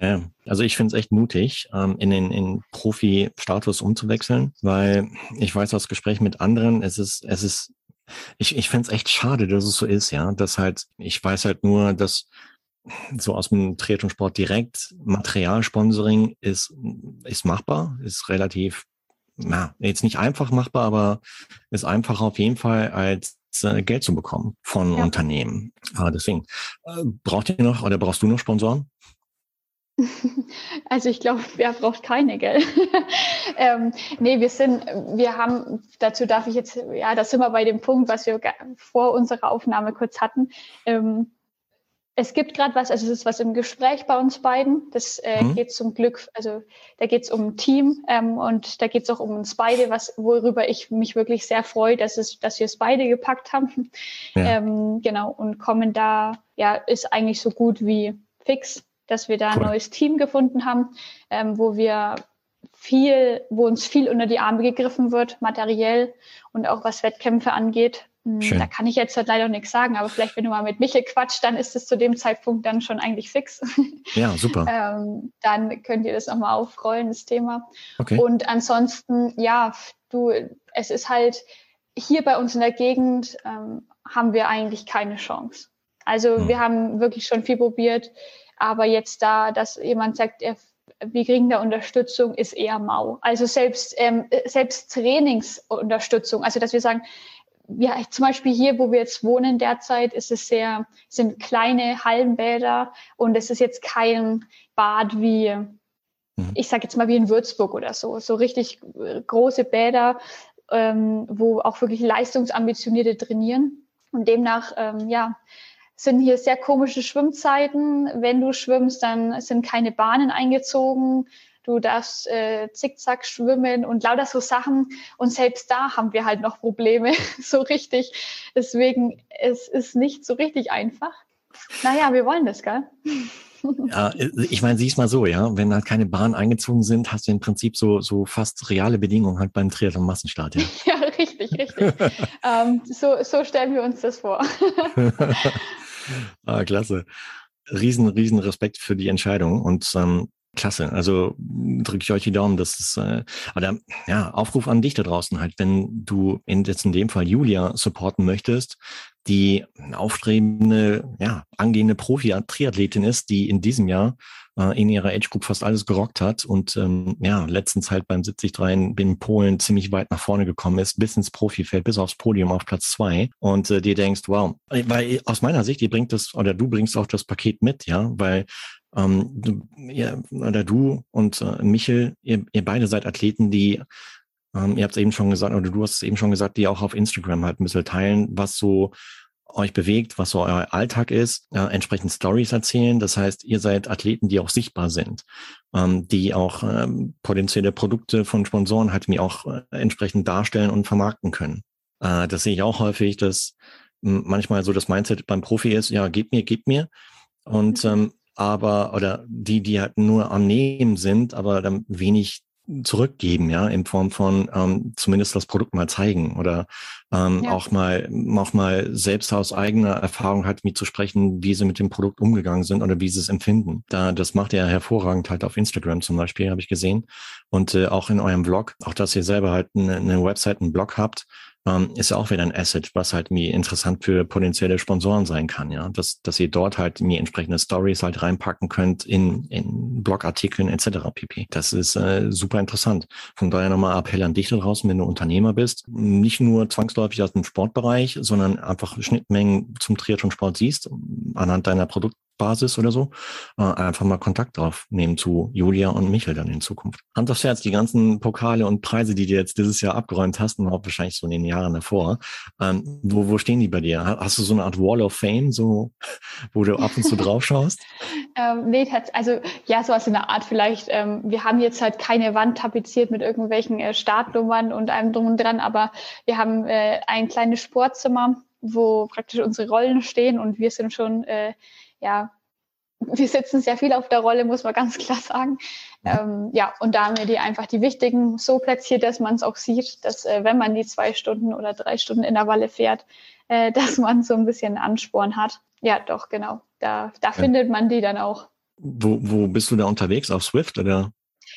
Ja, also ich finde es echt mutig, ähm, in den in Profi-Status umzuwechseln, weil ich weiß aus Gesprächen mit anderen, es ist, es ist, ich, ich finde es echt schade, dass es so ist, ja, dass halt, ich weiß halt nur, dass so aus dem Triathlon-Sport direkt Materialsponsoring ist, ist machbar, ist relativ na, jetzt nicht einfach machbar, aber ist einfacher auf jeden Fall als äh, Geld zu bekommen von ja. Unternehmen. Ah, deswegen, äh, braucht ihr noch oder brauchst du noch Sponsoren? Also ich glaube, wer braucht keine, gell? ähm, nee, wir sind, wir haben, dazu darf ich jetzt, ja, da sind wir bei dem Punkt, was wir vor unserer Aufnahme kurz hatten. Ähm, es gibt gerade was, also es ist was im Gespräch bei uns beiden. Das äh, mhm. geht zum Glück, also da geht es um ein Team ähm, und da geht es auch um uns beide, was worüber ich mich wirklich sehr freue, dass es, dass wir es beide gepackt haben. Ja. Ähm, genau und kommen da, ja, ist eigentlich so gut wie fix, dass wir da cool. ein neues Team gefunden haben, ähm, wo wir viel, wo uns viel unter die Arme gegriffen wird, materiell und auch was Wettkämpfe angeht. Hm, Schön. Da kann ich jetzt halt leider nichts sagen, aber vielleicht, wenn du mal mit Michael quatscht, dann ist es zu dem Zeitpunkt dann schon eigentlich fix. Ja, super. ähm, dann könnt ihr das nochmal aufrollen, das Thema. Okay. Und ansonsten, ja, du, es ist halt hier bei uns in der Gegend ähm, haben wir eigentlich keine Chance. Also hm. wir haben wirklich schon viel probiert, aber jetzt da, dass jemand sagt, er wir kriegen da Unterstützung, ist eher mau. Also selbst, ähm, selbst Trainingsunterstützung, also dass wir sagen, ja, zum Beispiel hier, wo wir jetzt wohnen derzeit, ist es sehr, sind kleine Hallenbäder und es ist jetzt kein Bad wie, mhm. ich sage jetzt mal wie in Würzburg oder so, so richtig große Bäder, ähm, wo auch wirklich Leistungsambitionierte trainieren. Und demnach, ähm, ja, sind hier sehr komische Schwimmzeiten. Wenn du schwimmst, dann sind keine Bahnen eingezogen du darfst äh, zickzack schwimmen und lauter so Sachen. Und selbst da haben wir halt noch Probleme, so richtig. Deswegen, es ist nicht so richtig einfach. Naja, wir wollen das, gell? Ja, ich meine, sieh's mal so, ja, wenn halt keine Bahnen eingezogen sind, hast du im Prinzip so, so fast reale Bedingungen halt beim Triathlon Massenstart, ja. ja, richtig, richtig. ähm, so, so stellen wir uns das vor. Ah, klasse. Riesen, riesen Respekt für die Entscheidung und ähm, Klasse. Also drücke ich euch die Daumen, dass es, äh, oder ja, Aufruf an dich da draußen halt, wenn du in, jetzt in dem Fall Julia supporten möchtest, die aufstrebende, ja, angehende Profi-Triathletin ist, die in diesem Jahr äh, in ihrer Age Group fast alles gerockt hat und ähm, ja, letztens halt beim 73 in Polen ziemlich weit nach vorne gekommen ist, bis ins Profifeld, bis aufs Podium auf Platz zwei. Und äh, dir denkst, wow, weil aus meiner Sicht, ihr bringt das, oder du bringst auch das Paket mit, ja, weil ähm, du, ihr, oder du und äh, Michel, ihr, ihr beide seid Athleten, die, ähm, ihr habt es eben schon gesagt, oder du hast es eben schon gesagt, die auch auf Instagram halt ein bisschen teilen, was so euch bewegt, was so euer Alltag ist, äh, entsprechend Stories erzählen. Das heißt, ihr seid Athleten, die auch sichtbar sind, ähm, die auch ähm, potenzielle Produkte von Sponsoren halt mir auch äh, entsprechend darstellen und vermarkten können. Äh, das sehe ich auch häufig, dass manchmal so das Mindset beim Profi ist, ja, gib mir, gib mir. Und mhm. ähm, aber, oder die, die halt nur am Nehmen sind, aber dann wenig zurückgeben, ja, in Form von ähm, zumindest das Produkt mal zeigen oder ähm, ja. auch mal auch mal selbst aus eigener Erfahrung halt mit zu sprechen, wie sie mit dem Produkt umgegangen sind oder wie sie es empfinden. Da das macht er hervorragend halt auf Instagram zum Beispiel, habe ich gesehen und äh, auch in eurem Blog, auch dass ihr selber halt eine, eine Website, einen Blog habt, ähm, ist auch wieder ein Asset, was halt mir interessant für potenzielle Sponsoren sein kann, ja, dass, dass ihr dort halt mir entsprechende Stories halt reinpacken könnt in, in Blogartikeln etc. pp. Das ist äh, super interessant. Von daher nochmal Appell an dich da draußen, wenn du Unternehmer bist, nicht nur zwangsläufig aus dem Sportbereich, sondern einfach Schnittmengen zum Triathlon-Sport siehst, anhand deiner Produkt Basis oder so, äh, einfach mal Kontakt aufnehmen zu Julia und Michael dann in Zukunft. Hand aufs Herz, die ganzen Pokale und Preise, die du jetzt dieses Jahr abgeräumt hast und auch wahrscheinlich so in den Jahren davor, ähm, wo, wo stehen die bei dir? Hast du so eine Art Wall of Fame, so, wo du ab und zu drauf schaust? ähm, nee, also ja, sowas in der Art vielleicht. Ähm, wir haben jetzt halt keine Wand tapeziert mit irgendwelchen äh, Startnummern und allem drum und dran, aber wir haben äh, ein kleines Sportzimmer, wo praktisch unsere Rollen stehen und wir sind schon äh, ja, wir sitzen sehr viel auf der Rolle, muss man ganz klar sagen. Ähm, ja, und da haben wir die einfach die wichtigen so platziert, dass man es auch sieht, dass äh, wenn man die zwei Stunden oder drei Stunden in der Walle fährt, äh, dass man so ein bisschen Ansporn hat. Ja, doch, genau. Da, da ja. findet man die dann auch. Wo, wo bist du da unterwegs? Auf Swift oder?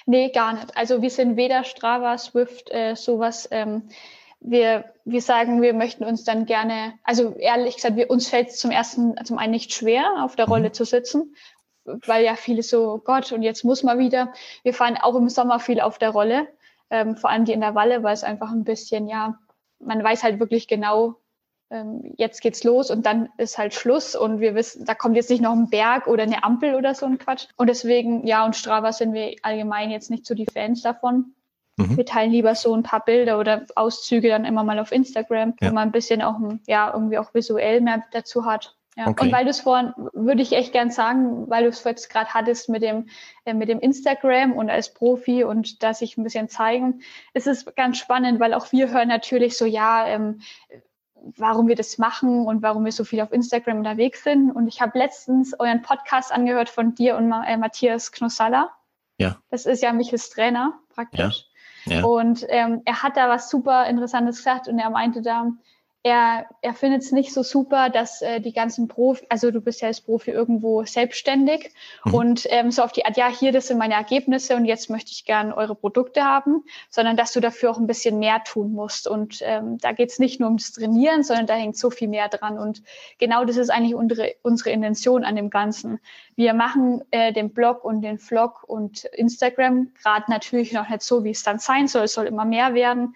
Nee, gar nicht. Also wir sind weder Strava, Swift, äh, sowas. Ähm, wir, wir sagen, wir möchten uns dann gerne, also ehrlich gesagt, wir, uns fällt es zum ersten, zum einen nicht schwer, auf der Rolle mhm. zu sitzen, weil ja viele so, Gott, und jetzt muss man wieder. Wir fahren auch im Sommer viel auf der Rolle, ähm, vor allem die in der Walle, weil es einfach ein bisschen, ja, man weiß halt wirklich genau, ähm, jetzt geht's los und dann ist halt Schluss und wir wissen, da kommt jetzt nicht noch ein Berg oder eine Ampel oder so ein Quatsch. Und deswegen, ja, und Strava sind wir allgemein jetzt nicht so die Fans davon. Mhm. Wir teilen lieber so ein paar Bilder oder Auszüge dann immer mal auf Instagram, ja. wo man ein bisschen auch ja, irgendwie auch visuell mehr dazu hat. Ja, okay. und weil du es vorhin, würde ich echt gern sagen, weil du es jetzt gerade hattest mit dem, äh, mit dem Instagram und als Profi und dass ich ein bisschen zeigen, es ist ganz spannend, weil auch wir hören natürlich so, ja, ähm, warum wir das machen und warum wir so viel auf Instagram unterwegs sind. Und ich habe letztens euren Podcast angehört von dir und äh, Matthias Knossalla. Ja. Das ist ja Michels Trainer praktisch. Ja. Ja. Und ähm, er hat da was super Interessantes gesagt und er meinte da, er, er findet es nicht so super, dass äh, die ganzen Profi, also du bist ja als Profi irgendwo selbstständig mhm. und ähm, so auf die Art, ja, hier, das sind meine Ergebnisse und jetzt möchte ich gern eure Produkte haben, sondern dass du dafür auch ein bisschen mehr tun musst. Und ähm, da geht es nicht nur ums Trainieren, sondern da hängt so viel mehr dran. Und genau das ist eigentlich unsere, unsere Intention an dem Ganzen. Wir machen äh, den Blog und den Vlog und Instagram gerade natürlich noch nicht so, wie es dann sein soll. Es soll immer mehr werden.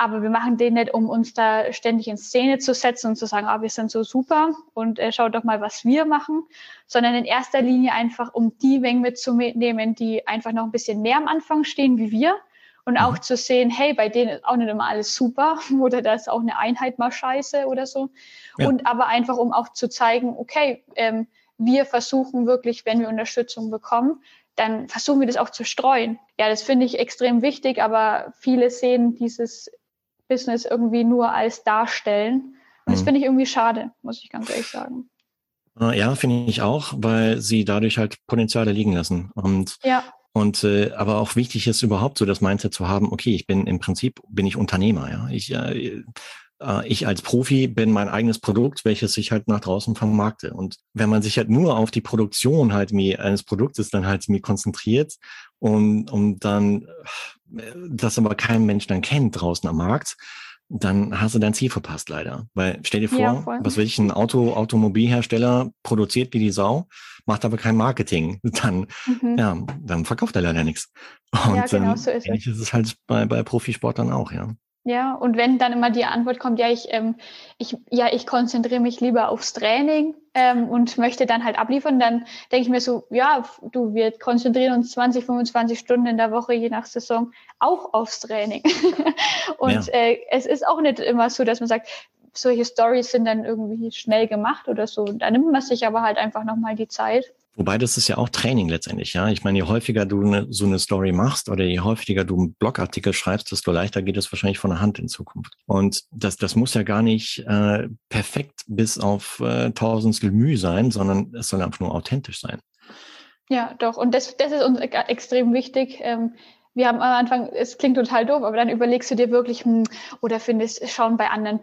Aber wir machen den nicht, um uns da ständig in Szene zu setzen und zu sagen, ah, wir sind so super und äh, schaut doch mal, was wir machen, sondern in erster Linie einfach, um die Mengen mitzunehmen, die einfach noch ein bisschen mehr am Anfang stehen wie wir und auch mhm. zu sehen, hey, bei denen ist auch nicht immer alles super oder da ist auch eine Einheit mal scheiße oder so. Ja. Und aber einfach, um auch zu zeigen, okay, ähm, wir versuchen wirklich, wenn wir Unterstützung bekommen, dann versuchen wir das auch zu streuen. Ja, das finde ich extrem wichtig, aber viele sehen dieses Business irgendwie nur als darstellen. Und das mhm. finde ich irgendwie schade, muss ich ganz ehrlich sagen. Äh, ja, finde ich auch, weil sie dadurch halt Potenziale liegen lassen. Und ja. Und äh, aber auch wichtig ist überhaupt so das Mindset zu haben, okay, ich bin im Prinzip bin ich Unternehmer, ja. Ich, äh, äh, ich als Profi bin mein eigenes Produkt, welches ich halt nach draußen vermarkte. Und wenn man sich halt nur auf die Produktion halt mir eines Produktes dann halt mir konzentriert und, und dann das aber kein Mensch dann kennt draußen am Markt, dann hast du dein Ziel verpasst leider. Weil stell dir vor, ja, was will ich, ein Auto, Automobilhersteller produziert wie die Sau, macht aber kein Marketing. Dann, mhm. ja, dann verkauft er leider nichts. Und ja, genau, ähm, so ist es. ist es halt bei, bei Profisportlern auch, ja. Ja, und wenn dann immer die Antwort kommt, ja, ich, ähm, ich, ja, ich konzentriere mich lieber aufs Training ähm, und möchte dann halt abliefern, dann denke ich mir so, ja, du, wir konzentrieren uns 20, 25 Stunden in der Woche, je nach Saison, auch aufs Training. und ja. äh, es ist auch nicht immer so, dass man sagt, solche Stories sind dann irgendwie schnell gemacht oder so. Da nimmt man sich aber halt einfach nochmal die Zeit. Wobei das ist ja auch Training letztendlich, ja. Ich meine, je häufiger du ne, so eine Story machst oder je häufiger du einen Blogartikel schreibst, desto leichter geht es wahrscheinlich von der Hand in Zukunft. Und das, das muss ja gar nicht äh, perfekt bis auf äh, tausendstel Mühe sein, sondern es soll einfach nur authentisch sein. Ja, doch. Und das, das ist uns extrem wichtig. Ähm, wir haben am Anfang, es klingt total doof, aber dann überlegst du dir wirklich, hm, oder findest, schauen bei anderen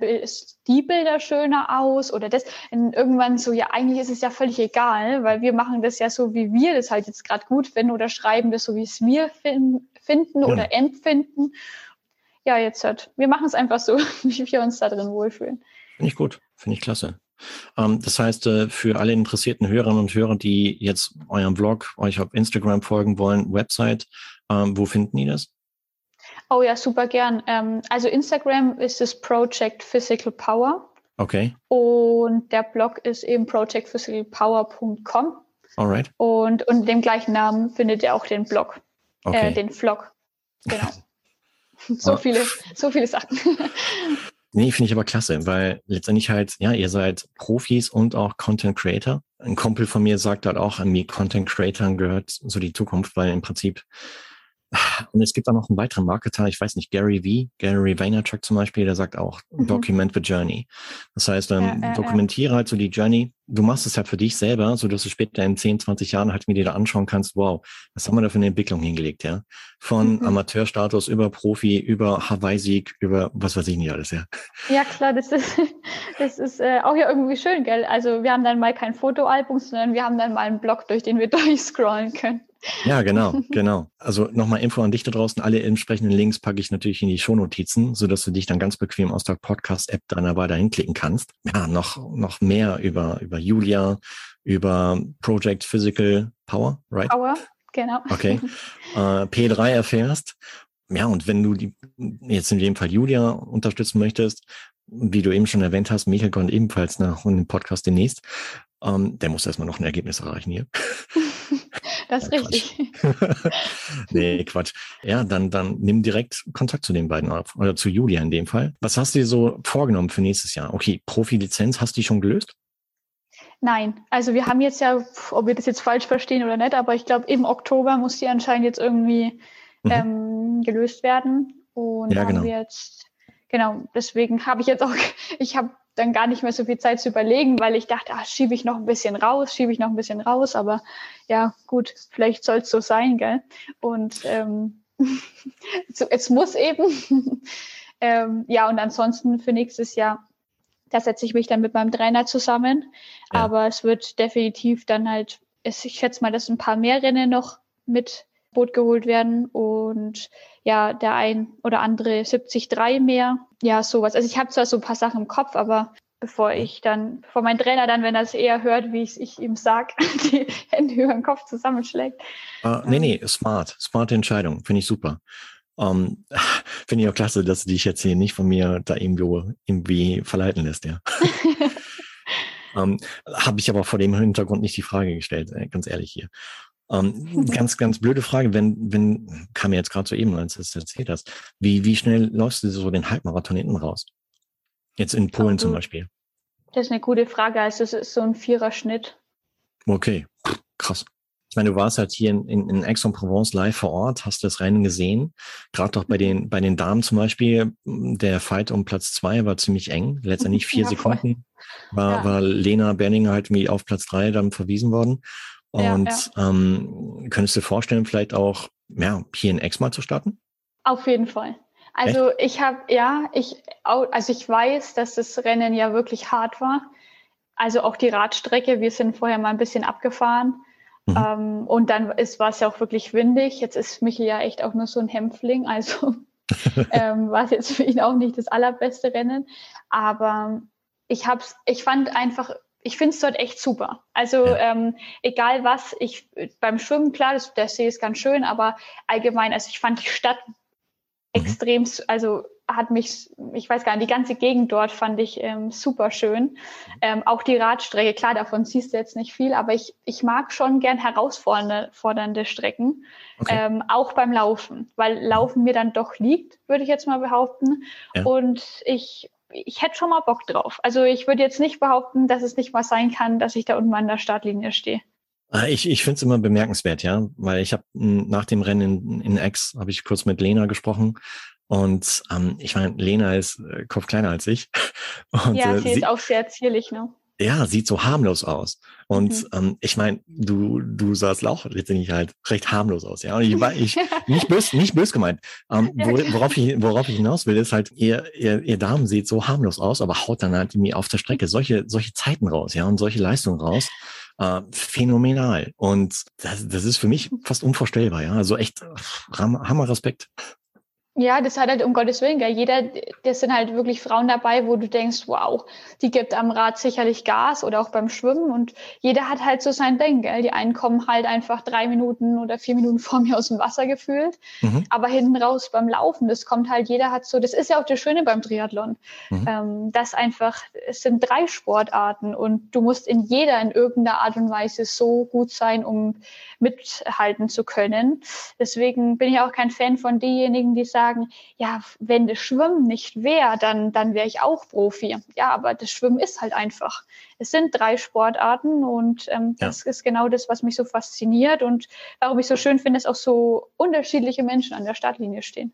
die Bilder schöner aus oder das. Und irgendwann so, ja, eigentlich ist es ja völlig egal, weil wir machen das ja so, wie wir das halt jetzt gerade gut finden oder schreiben das so, wie es wir fin finden ja. oder empfinden. Ja, jetzt halt, wir machen es einfach so, wie wir uns da drin wohlfühlen. Finde ich gut, finde ich klasse. Ähm, das heißt, äh, für alle interessierten Hörerinnen und Hörer, die jetzt eurem Blog, euch auf Instagram folgen wollen, Website, ähm, wo finden die das? Oh ja, super gern. Ähm, also Instagram ist das Project Physical Power. Okay. Und der Blog ist eben projectphysicalpower.com. Alright. Und unter dem gleichen Namen findet ihr auch den Blog, äh, okay. äh, den Vlog. Genau. so ah. viele, so viele Sachen. Nee, finde ich aber klasse, weil letztendlich halt, ja, ihr seid Profis und auch Content Creator. Ein Kumpel von mir sagt halt auch, an mir Content Creatoren gehört so die Zukunft, weil im Prinzip und es gibt auch noch einen weiteren Marketer, ich weiß nicht, Gary V, Gary Vaynerchuk zum Beispiel, der sagt auch, mhm. document the journey. Das heißt, ähm, ja, äh, dokumentiere halt so die Journey. Du machst es halt für dich selber, so dass du später in 10, 20 Jahren halt mir dir da anschauen kannst, wow, was haben wir da für eine Entwicklung hingelegt, ja? Von mhm. Amateurstatus über Profi, über Hawaii-Sieg, über was weiß ich nicht alles, ja. Ja, klar, das ist, das ist äh, auch ja irgendwie schön, gell? Also wir haben dann mal kein Fotoalbum, sondern wir haben dann mal einen Blog, durch den wir durchscrollen können. Ja, genau, genau. Also nochmal Info an dich da draußen. Alle entsprechenden Links packe ich natürlich in die Shownotizen, sodass du dich dann ganz bequem aus der Podcast-App deiner dabei dahin klicken kannst. Ja, noch, noch mehr über, über Julia, über Project Physical Power, right? Power, genau. Okay. Äh, P3 erfährst. Ja, und wenn du die, jetzt in dem Fall Julia unterstützen möchtest, wie du eben schon erwähnt hast, Michael kommt ebenfalls nach dem Podcast demnächst. Ähm, der muss erstmal noch ein Ergebnis erreichen hier. Das ist ja, richtig. nee, Quatsch. Ja, dann, dann nimm direkt Kontakt zu den beiden auf. Oder zu Julia in dem Fall. Was hast du dir so vorgenommen für nächstes Jahr? Okay, Profi-Lizenz, hast du die schon gelöst? Nein, also wir haben jetzt ja, ob wir das jetzt falsch verstehen oder nicht, aber ich glaube, im Oktober muss die anscheinend jetzt irgendwie mhm. ähm, gelöst werden. Und ja, genau. haben wir jetzt, genau, deswegen habe ich jetzt auch, ich habe dann gar nicht mehr so viel Zeit zu überlegen, weil ich dachte, ach, schiebe ich noch ein bisschen raus, schiebe ich noch ein bisschen raus, aber ja, gut, vielleicht soll es so sein, gell? Und ähm, es muss eben. ähm, ja, und ansonsten für nächstes Jahr, da setze ich mich dann mit meinem Trainer zusammen. Ja. Aber es wird definitiv dann halt, ich schätze mal, dass ein paar mehr Rennen noch mit Boot geholt werden und ja, der ein oder andere 73 mehr. Ja, sowas. Also ich habe zwar so ein paar Sachen im Kopf, aber bevor ich dann, bevor mein Trainer dann, wenn er es eher hört, wie ich, ich ihm sag, die Hände über den Kopf zusammenschlägt. Uh, nee, nee, smart. Smarte Entscheidung. Finde ich super. Um, ähm, Finde ich auch klasse, dass du dich jetzt hier nicht von mir da irgendwo irgendwie verleiten lässt, ja. um, ähm, Habe ich aber vor dem Hintergrund nicht die Frage gestellt, äh, ganz ehrlich hier. Ähm, ganz, ganz blöde Frage, wenn, wenn, kam mir jetzt gerade so eben, als du es erzählt hast, wie, wie schnell läufst du so den Halbmarathon hinten raus? Jetzt in Polen zum Beispiel. Das ist eine gute Frage. Also es ist so ein Viererschnitt. Okay, krass. Ich meine, du warst halt hier in, in, in Aix-en-Provence live vor Ort, hast das Rennen gesehen. Gerade doch bei den, bei den Damen zum Beispiel, der Fight um Platz zwei war ziemlich eng. Letztendlich vier ja, Sekunden war, ja. war Lena Berninger halt wie auf Platz drei dann verwiesen worden. Und ja, ähm, könntest du dir vorstellen, vielleicht auch ja, hier in Aix mal zu starten? Auf jeden Fall. Also Echt? ich habe, ja, ich, also ich weiß, dass das Rennen ja wirklich hart war. Also auch die Radstrecke, wir sind vorher mal ein bisschen abgefahren. Mhm. Ähm, und dann war es ja auch wirklich windig. Jetzt ist Michael ja echt auch nur so ein Hämpfling, also ähm, war es jetzt für ihn auch nicht das allerbeste Rennen. Aber ich hab's, ich fand einfach, ich finde es dort echt super. Also ja. ähm, egal was, ich beim Schwimmen, klar, das, der See ist ganz schön, aber allgemein, also ich fand die Stadt Mhm. extrem, also hat mich, ich weiß gar nicht, die ganze Gegend dort fand ich ähm, super schön. Mhm. Ähm, auch die Radstrecke, klar, davon siehst du jetzt nicht viel, aber ich, ich mag schon gern herausfordernde Strecken, okay. ähm, auch beim Laufen, weil mhm. Laufen mir dann doch liegt, würde ich jetzt mal behaupten. Ja. Und ich, ich hätte schon mal Bock drauf. Also ich würde jetzt nicht behaupten, dass es nicht mal sein kann, dass ich da unten an der Startlinie stehe. Ah, ich, ich finde es immer bemerkenswert, ja, weil ich habe nach dem Rennen in, in X habe ich kurz mit Lena gesprochen und ähm, ich meine, Lena ist äh, Kopf kleiner als ich. Und, ja, äh, sie äh, ist auch sehr zierlich, ne? Ja, sieht so harmlos aus. Und mhm. ähm, ich meine, du du sahst auch letztendlich halt recht harmlos aus, ja. Und ich war ich nicht böse, nicht bös gemeint. Ähm, ja, wo, worauf ich worauf ich hinaus will, ist halt ihr ihr, ihr Damen sieht so harmlos aus, aber haut dann halt irgendwie auf der Strecke solche solche Zeiten raus, ja, und solche Leistungen raus äh, phänomenal. Und das, das ist für mich fast unvorstellbar, ja. Also echt Hammer Respekt. Ja, das hat halt um Gottes Willen, gell. Jeder, das sind halt wirklich Frauen dabei, wo du denkst, wow, die gibt am Rad sicherlich Gas oder auch beim Schwimmen und jeder hat halt so sein Ding, gell. Die einen kommen halt einfach drei Minuten oder vier Minuten vor mir aus dem Wasser gefühlt, mhm. aber hinten raus beim Laufen, das kommt halt, jeder hat so, das ist ja auch das Schöne beim Triathlon, mhm. ähm, dass einfach, es sind drei Sportarten und du musst in jeder in irgendeiner Art und Weise so gut sein, um mithalten zu können. Deswegen bin ich auch kein Fan von denjenigen, die sagen, sagen, ja, wenn das Schwimmen nicht wäre, dann, dann wäre ich auch Profi. Ja, aber das Schwimmen ist halt einfach. Es sind drei Sportarten und ähm, ja. das ist genau das, was mich so fasziniert und warum ich so schön finde, dass auch so unterschiedliche Menschen an der Startlinie stehen.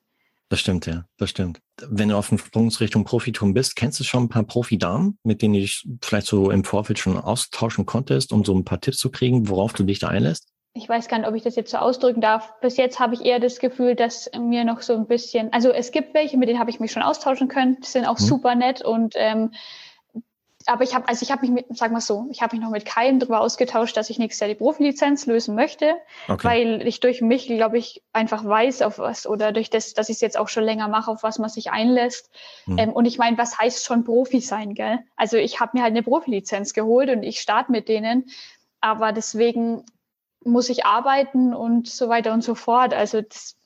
Das stimmt, ja, das stimmt. Wenn du auf dem Sprungsrichtung Profitum bist, kennst du schon ein paar Profi-Damen, mit denen du dich vielleicht so im Vorfeld schon austauschen konntest, um so ein paar Tipps zu kriegen, worauf du dich da einlässt? Ich weiß gar nicht, ob ich das jetzt so ausdrücken darf. Bis jetzt habe ich eher das Gefühl, dass mir noch so ein bisschen, also es gibt welche, mit denen habe ich mich schon austauschen können, die sind auch mhm. super nett und ähm, aber ich habe, also ich habe mich mit, sag mal so, ich habe mich noch mit keinem darüber ausgetauscht, dass ich nächstes Jahr die Profilizenz lösen möchte, okay. weil ich durch mich, glaube ich, einfach weiß auf was oder durch das, dass ich es jetzt auch schon länger mache, auf was man sich einlässt. Mhm. Ähm, und ich meine, was heißt schon Profi sein, gell? Also ich habe mir halt eine Profilizenz geholt und ich starte mit denen, aber deswegen muss ich arbeiten und so weiter und so fort. Also das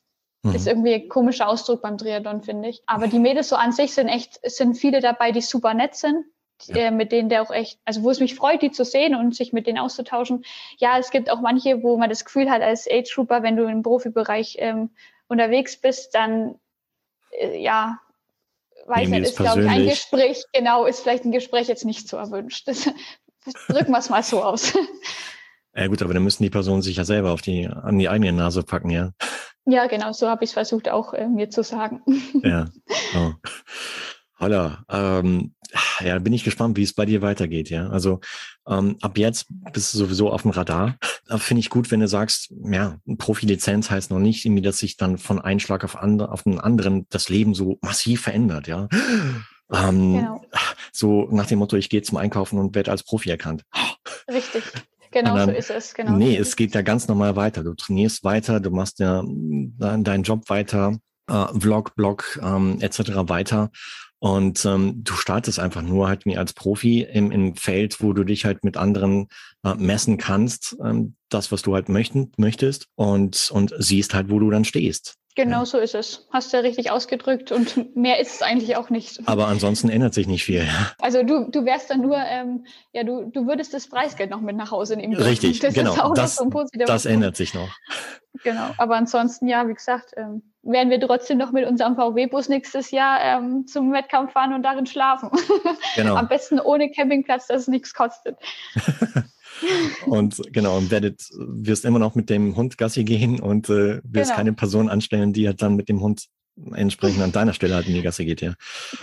mhm. ist irgendwie ein komischer Ausdruck beim Triathlon, finde ich. Aber die Mädels so an sich sind echt, sind viele dabei, die super nett sind. Ja. Äh, mit denen der auch echt, also wo es mich freut, die zu sehen und sich mit denen auszutauschen. Ja, es gibt auch manche, wo man das Gefühl hat, als Age Trooper, wenn du im Profibereich ähm, unterwegs bist, dann äh, ja, weiß nicht, ist glaube ich ein Gespräch, genau, ist vielleicht ein Gespräch jetzt nicht so erwünscht. Das drücken wir es mal so aus. Ja gut, aber dann müssen die Personen sich ja selber auf die, an die eigene Nase packen, ja. Ja, genau, so habe ich es versucht auch äh, mir zu sagen. Ja. Oh. Holla. Ähm, ja, bin ich gespannt, wie es bei dir weitergeht, ja. Also ähm, ab jetzt bist du sowieso auf dem Radar. Finde ich gut, wenn du sagst, ja, Profilizenz heißt noch nicht irgendwie, dass sich dann von einem Schlag auf, andere, auf einen anderen das Leben so massiv verändert, ja. Ähm, genau. So nach dem Motto, ich gehe zum Einkaufen und werde als Profi erkannt. Richtig. Genau dann, so ist es. Genau. Nee, es geht ja ganz normal weiter. Du trainierst weiter, du machst ja deinen Job weiter, äh, Vlog, Blog ähm, etc. weiter. Und ähm, du startest einfach nur halt wie als Profi im, im Feld, wo du dich halt mit anderen äh, messen kannst, ähm, das, was du halt möchten, möchtest und, und siehst halt, wo du dann stehst. Genau ja. so ist es. Hast du ja richtig ausgedrückt und mehr ist es eigentlich auch nicht. Aber ansonsten ändert sich nicht viel. Also du, du wärst dann nur, ähm, ja, du, du würdest das Preisgeld noch mit nach Hause nehmen. Richtig, das genau. das, so das ändert sich noch. Genau, aber ansonsten, ja, wie gesagt, ähm, werden wir trotzdem noch mit unserem VW-Bus nächstes Jahr ähm, zum Wettkampf fahren und darin schlafen. Genau. Am besten ohne Campingplatz, dass es nichts kostet. Und genau, und werdet, wirst immer noch mit dem Hund Gassi gehen und äh, wirst genau. keine Person anstellen, die halt dann mit dem Hund entsprechend an deiner Stelle halt in die Gasse geht, ja.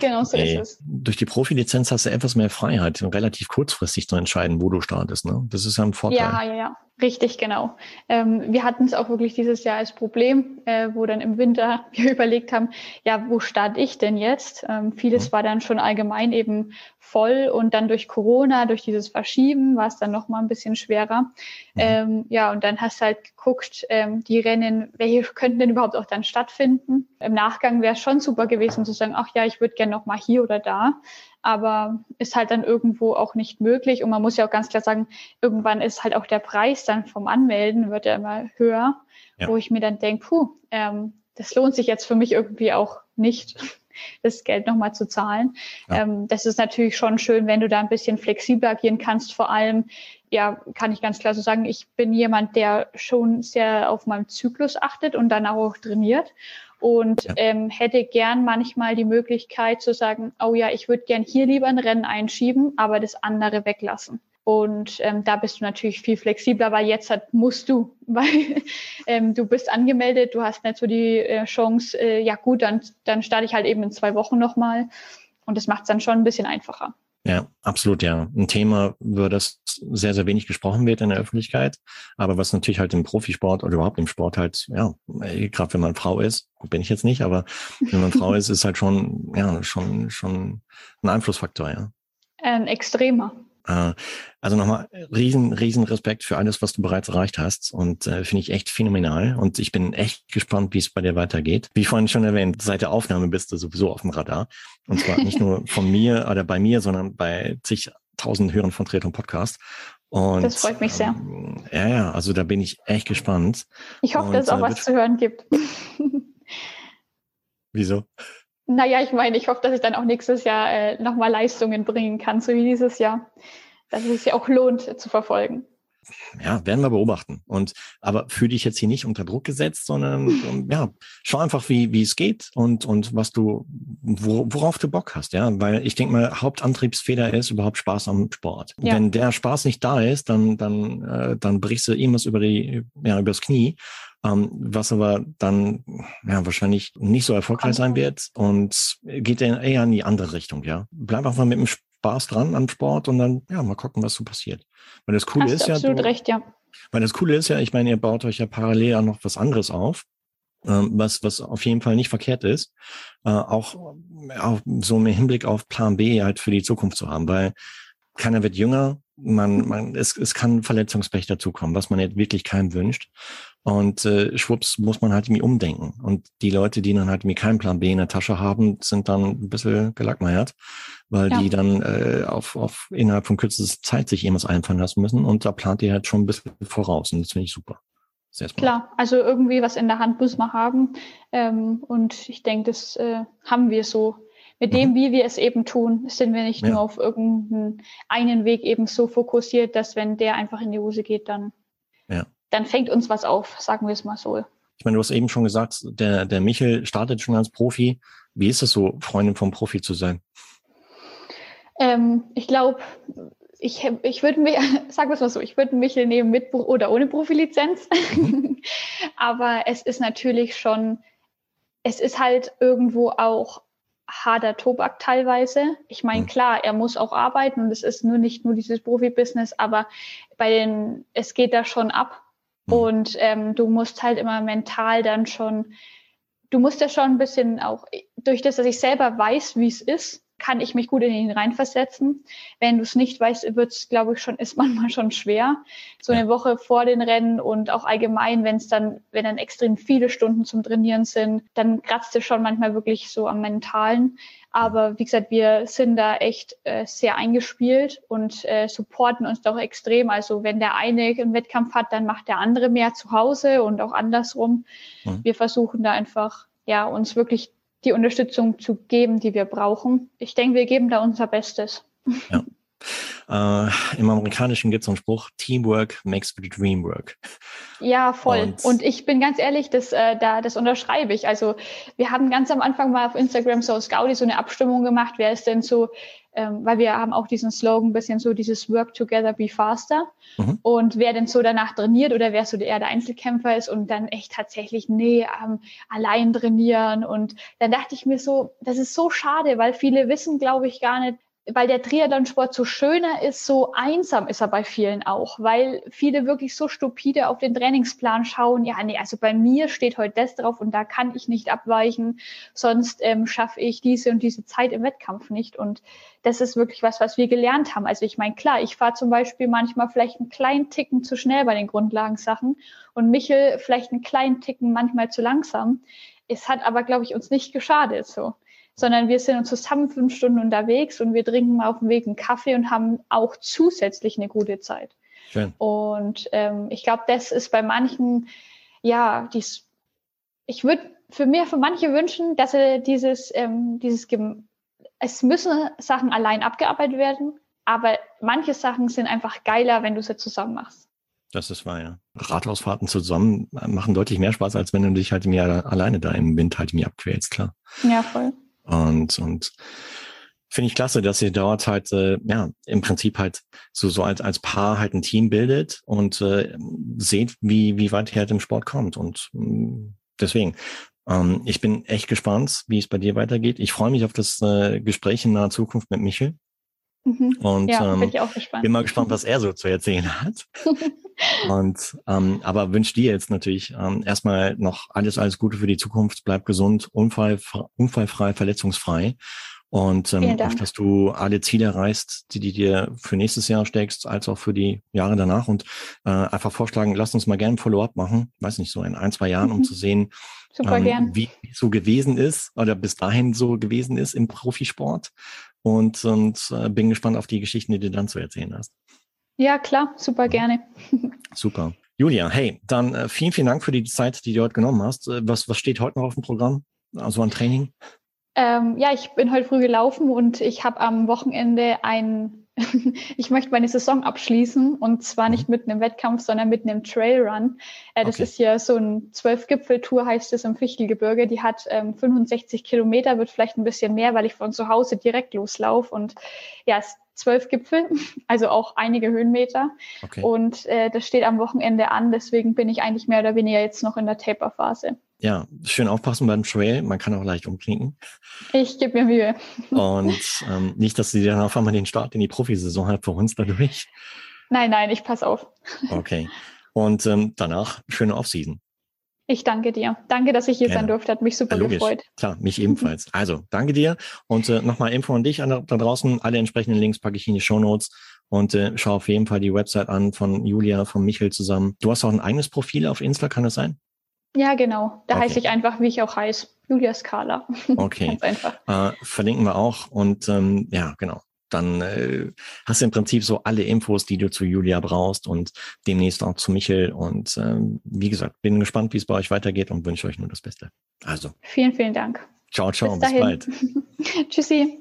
Genau so Ey, ist es. Durch die Profilizenz hast du etwas mehr Freiheit, relativ kurzfristig zu entscheiden, wo du startest. Ne? Das ist ja ein Vorteil. Ja, ja, ja. Richtig, genau. Ähm, wir hatten es auch wirklich dieses Jahr als Problem, äh, wo dann im Winter wir überlegt haben, ja, wo starte ich denn jetzt? Ähm, vieles mhm. war dann schon allgemein eben voll und dann durch Corona, durch dieses Verschieben war es dann noch mal ein bisschen schwerer. Mhm. Ähm, ja, und dann hast du halt geguckt, ähm, die Rennen, welche könnten denn überhaupt auch dann stattfinden? Im Nachgang wäre es schon super gewesen zu sagen, ach ja, ich würde gerne noch mal hier oder da aber ist halt dann irgendwo auch nicht möglich. Und man muss ja auch ganz klar sagen, irgendwann ist halt auch der Preis dann vom Anmelden wird ja immer höher, ja. wo ich mir dann denke, puh, ähm, das lohnt sich jetzt für mich irgendwie auch nicht, das Geld nochmal zu zahlen. Ja. Ähm, das ist natürlich schon schön, wenn du da ein bisschen flexibler agieren kannst. Vor allem, ja, kann ich ganz klar so sagen, ich bin jemand, der schon sehr auf meinen Zyklus achtet und dann auch trainiert und ja. ähm, hätte gern manchmal die Möglichkeit zu sagen, oh ja, ich würde gern hier lieber ein Rennen einschieben, aber das andere weglassen. Und ähm, da bist du natürlich viel flexibler, weil jetzt hat, musst du, weil ähm, du bist angemeldet, du hast nicht so die äh, Chance, äh, ja gut, dann, dann starte ich halt eben in zwei Wochen nochmal. Und das macht es dann schon ein bisschen einfacher. Ja, absolut, ja. Ein Thema, über das sehr, sehr wenig gesprochen wird in der Öffentlichkeit, aber was natürlich halt im Profisport oder überhaupt im Sport halt, ja, gerade wenn man Frau ist, bin ich jetzt nicht, aber wenn man Frau ist, ist halt schon, ja, schon, schon ein Einflussfaktor, ja. Ein extremer. Äh, also nochmal riesen, riesen Respekt für alles, was du bereits erreicht hast und äh, finde ich echt phänomenal und ich bin echt gespannt, wie es bei dir weitergeht. Wie vorhin schon erwähnt, seit der Aufnahme bist du sowieso auf dem Radar und zwar nicht nur von mir oder bei mir, sondern bei zigtausend Hörern von Triathlon Podcast. Und, das freut mich sehr. Ähm, ja, ja, also da bin ich echt gespannt. Ich hoffe, und, dass es auch äh, was zu hören gibt. Wieso? Naja, ich meine, ich hoffe, dass ich dann auch nächstes Jahr äh, nochmal Leistungen bringen kann, so wie dieses Jahr. Dass es sich auch lohnt äh, zu verfolgen. Ja, werden wir beobachten. Und aber fühle dich jetzt hier nicht unter Druck gesetzt, sondern um, ja, schau einfach, wie wie es geht und und was du wo, worauf du Bock hast, ja, weil ich denke mal Hauptantriebsfeder ist überhaupt Spaß am Sport. Ja. Wenn der Spaß nicht da ist, dann dann äh, dann brichst du irgendwas über die ja übers Knie ähm, was aber dann ja wahrscheinlich nicht so erfolgreich sein wird und geht dann eher in die andere Richtung, ja. Bleib einfach mit dem Spaß dran am Sport und dann ja mal gucken, was so passiert. Weil das Coole Hast ist ja, absolut du, recht, ja. Weil das Coole ist ja, ich meine, ihr baut euch ja parallel ja noch was anderes auf. Ähm, was, was auf jeden Fall nicht verkehrt ist, äh, auch, auch so im Hinblick auf Plan B halt für die Zukunft zu haben, weil keiner wird jünger, man, man, es, es kann Verletzungspech dazukommen, was man jetzt wirklich keinem wünscht. Und äh, schwupps muss man halt irgendwie umdenken. Und die Leute, die dann halt irgendwie keinen Plan B in der Tasche haben, sind dann ein bisschen gelackmeiert, weil ja. die dann äh, auf, auf innerhalb von kürzester Zeit sich irgendwas einfallen lassen müssen. Und da plant ihr halt schon ein bisschen voraus. Und das finde ich super. Klar, also irgendwie was in der Hand muss man haben. Ähm, und ich denke, das äh, haben wir so. Mit dem, mhm. wie wir es eben tun, sind wir nicht ja. nur auf irgendeinen einen Weg eben so fokussiert, dass wenn der einfach in die Hose geht, dann ja dann fängt uns was auf, sagen wir es mal so. Ich meine, du hast eben schon gesagt, der, der Michel startet schon als Profi. Wie ist es so, Freundin vom Profi zu sein? Ähm, ich glaube, ich, ich würde mir, sagen wir es mal so, ich würde Michel nehmen mit oder ohne Profilizenz. Mhm. Aber es ist natürlich schon, es ist halt irgendwo auch harter Tobak teilweise. Ich meine, mhm. klar, er muss auch arbeiten und es ist nur nicht nur dieses Profibusiness, aber bei den, es geht da schon ab. Mhm. Und ähm, du musst halt immer mental dann schon, du musst ja schon ein bisschen auch, durch das, dass ich selber weiß, wie es ist, kann ich mich gut in ihn reinversetzen. Wenn du es nicht weißt, wird es, glaube ich, schon, ist manchmal schon schwer. So eine Woche vor den Rennen und auch allgemein, wenn es dann, wenn dann extrem viele Stunden zum Trainieren sind, dann kratzt es schon manchmal wirklich so am Mentalen. Aber wie gesagt, wir sind da echt äh, sehr eingespielt und äh, supporten uns doch extrem. Also wenn der eine einen Wettkampf hat, dann macht der andere mehr zu Hause und auch andersrum. Mhm. Wir versuchen da einfach, ja, uns wirklich die Unterstützung zu geben, die wir brauchen. Ich denke, wir geben da unser Bestes. Ja. Äh, Im Amerikanischen gibt es einen Spruch, Teamwork makes the dream work. Ja, voll. Und, und ich bin ganz ehrlich, das, äh, da, das unterschreibe ich. Also wir haben ganz am Anfang mal auf Instagram so Scout so eine Abstimmung gemacht, wer ist denn so, ähm, weil wir haben auch diesen Slogan, ein bisschen so dieses Work together, be faster. Mhm. Und wer denn so danach trainiert oder wer so eher der Einzelkämpfer ist und dann echt tatsächlich, nee, ähm, allein trainieren. Und dann dachte ich mir so, das ist so schade, weil viele wissen, glaube ich, gar nicht, weil der Triathlonsport so schöner ist, so einsam ist er bei vielen auch, weil viele wirklich so stupide auf den Trainingsplan schauen, ja, nee, also bei mir steht heute das drauf und da kann ich nicht abweichen, sonst ähm, schaffe ich diese und diese Zeit im Wettkampf nicht. Und das ist wirklich was, was wir gelernt haben. Also ich meine, klar, ich fahre zum Beispiel manchmal vielleicht einen kleinen Ticken zu schnell bei den Grundlagensachen und Michel vielleicht einen kleinen Ticken manchmal zu langsam. Es hat aber, glaube ich, uns nicht geschadet so sondern wir sind zusammen fünf Stunden unterwegs und wir trinken auf dem Weg einen Kaffee und haben auch zusätzlich eine gute Zeit. Schön. Und ähm, ich glaube, das ist bei manchen, ja, dies, ich würde für mir, für manche wünschen, dass er dieses, ähm, dieses, es müssen Sachen allein abgearbeitet werden, aber manche Sachen sind einfach geiler, wenn du sie zusammen machst. Das ist wahr, ja. Radhausfahrten zusammen machen deutlich mehr Spaß, als wenn du dich halt mir alleine da im Wind halt mir abquälst, klar. Ja, voll. Und, und finde ich klasse, dass ihr dort halt, äh, ja, im Prinzip halt so, so als, als Paar halt ein Team bildet und äh, seht, wie, wie weit ihr halt im Sport kommt. Und mh, mm, deswegen, ähm, ich bin echt gespannt, wie es bei dir weitergeht. Ich freue mich auf das äh, Gespräch in naher Zukunft mit Michel. Mhm. Und ja, ähm, bin, ich auch gespannt. bin mal gespannt, was er so zu erzählen hat. und ähm, aber wünsche dir jetzt natürlich ähm, erstmal noch alles, alles Gute für die Zukunft. Bleib gesund, unfall, unfallfrei, verletzungsfrei. Und ähm, auch, dass du alle Ziele erreichst, die, die dir für nächstes Jahr steckst, als auch für die Jahre danach. Und äh, einfach vorschlagen, lass uns mal gerne ein Follow-up machen, weiß nicht, so in ein, zwei Jahren, mhm. um zu sehen, ähm, wie es so gewesen ist oder bis dahin so gewesen ist im Profisport und, und äh, bin gespannt auf die Geschichten, die du dann zu erzählen hast. Ja, klar, super gerne. super. Julia, hey, dann äh, vielen, vielen Dank für die Zeit, die du heute genommen hast. Äh, was, was steht heute noch auf dem Programm? Also an Training? Ähm, ja, ich bin heute früh gelaufen und ich habe am Wochenende ein ich möchte meine Saison abschließen und zwar nicht mhm. mit einem Wettkampf, sondern mit einem Trailrun. Äh, das okay. ist hier so ein Zwölf-Gipfel-Tour, heißt es im Fichtelgebirge. Die hat ähm, 65 Kilometer, wird vielleicht ein bisschen mehr, weil ich von zu Hause direkt loslaufe. Und ja, es zwölf Gipfel, also auch einige Höhenmeter. Okay. Und äh, das steht am Wochenende an, deswegen bin ich eigentlich mehr oder weniger jetzt noch in der Taper-Phase ja, schön aufpassen beim Trail. Man kann auch leicht umknicken. Ich gebe mir Mühe. Und ähm, nicht, dass sie dann auf einmal den Start in die Profisaison hat für uns dadurch. Nein, nein, ich passe auf. Okay. Und ähm, danach schöne Offseason. Ich danke dir. Danke, dass ich hier Gerne. sein durfte. Hat mich super ja, gefreut. Klar, mich ebenfalls. Also, danke dir. Und äh, nochmal Info an dich an, da draußen. Alle entsprechenden Links packe ich in die Show Notes. Und äh, schau auf jeden Fall die Website an von Julia, von Michael zusammen. Du hast auch ein eigenes Profil auf Insta, kann das sein? Ja, genau. Da okay. heiße ich einfach, wie ich auch heiße. Julia Scala. Okay. Ganz einfach. Äh, verlinken wir auch. Und ähm, ja, genau. Dann äh, hast du im Prinzip so alle Infos, die du zu Julia brauchst und demnächst auch zu Michel. Und ähm, wie gesagt, bin gespannt, wie es bei euch weitergeht und wünsche euch nur das Beste. Also. Vielen, vielen Dank. Ciao, ciao. Bis, bis bald. Tschüssi.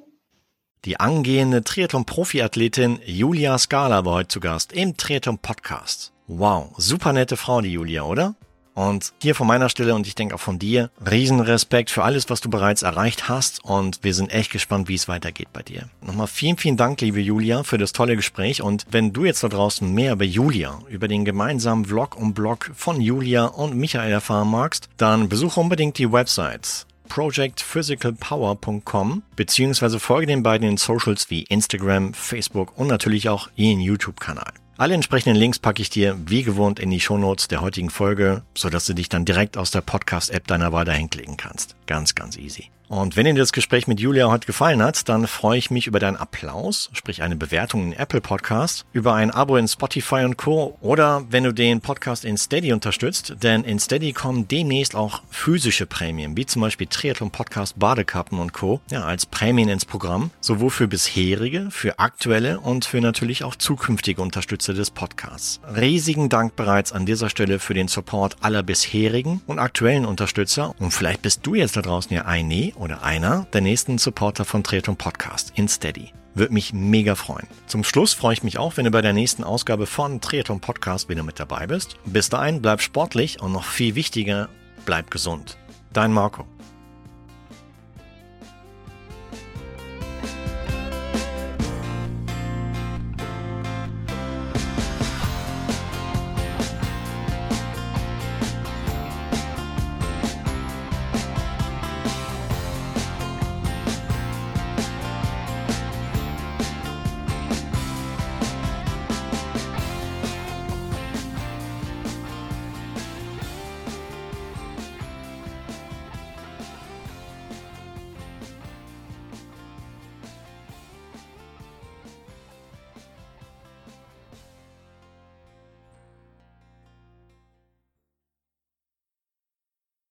Die angehende Triathlon-Profiathletin Julia Scala war heute zu Gast im Triathlon-Podcast. Wow, super nette Frau, die Julia, oder? Und hier von meiner Stelle und ich denke auch von dir, Riesenrespekt für alles, was du bereits erreicht hast und wir sind echt gespannt, wie es weitergeht bei dir. Nochmal vielen, vielen Dank, liebe Julia, für das tolle Gespräch und wenn du jetzt da draußen mehr über Julia, über den gemeinsamen Vlog und Blog von Julia und Michael erfahren magst, dann besuche unbedingt die Websites projectphysicalpower.com beziehungsweise folge den beiden in Socials wie Instagram, Facebook und natürlich auch ihren YouTube-Kanal. Alle entsprechenden Links packe ich dir wie gewohnt in die Shownotes der heutigen Folge, sodass du dich dann direkt aus der Podcast-App deiner Wahl dahin klicken kannst. Ganz, ganz easy. Und wenn dir das Gespräch mit Julia heute gefallen hat, dann freue ich mich über deinen Applaus, sprich eine Bewertung in Apple Podcast, über ein Abo in Spotify und Co. Oder wenn du den Podcast in Steady unterstützt, denn in Steady kommen demnächst auch physische Prämien, wie zum Beispiel Triathlon Podcast Badekappen und Co. Ja, als Prämien ins Programm, sowohl für bisherige, für aktuelle und für natürlich auch zukünftige Unterstützer des Podcasts. Riesigen Dank bereits an dieser Stelle für den Support aller bisherigen und aktuellen Unterstützer und vielleicht bist du jetzt da draußen ja eine oder einer der nächsten Supporter von Triathlon Podcast in Steady. Würde mich mega freuen. Zum Schluss freue ich mich auch, wenn du bei der nächsten Ausgabe von Triathlon Podcast wieder mit dabei bist. Bis dahin bleib sportlich und noch viel wichtiger, bleib gesund. Dein Marco.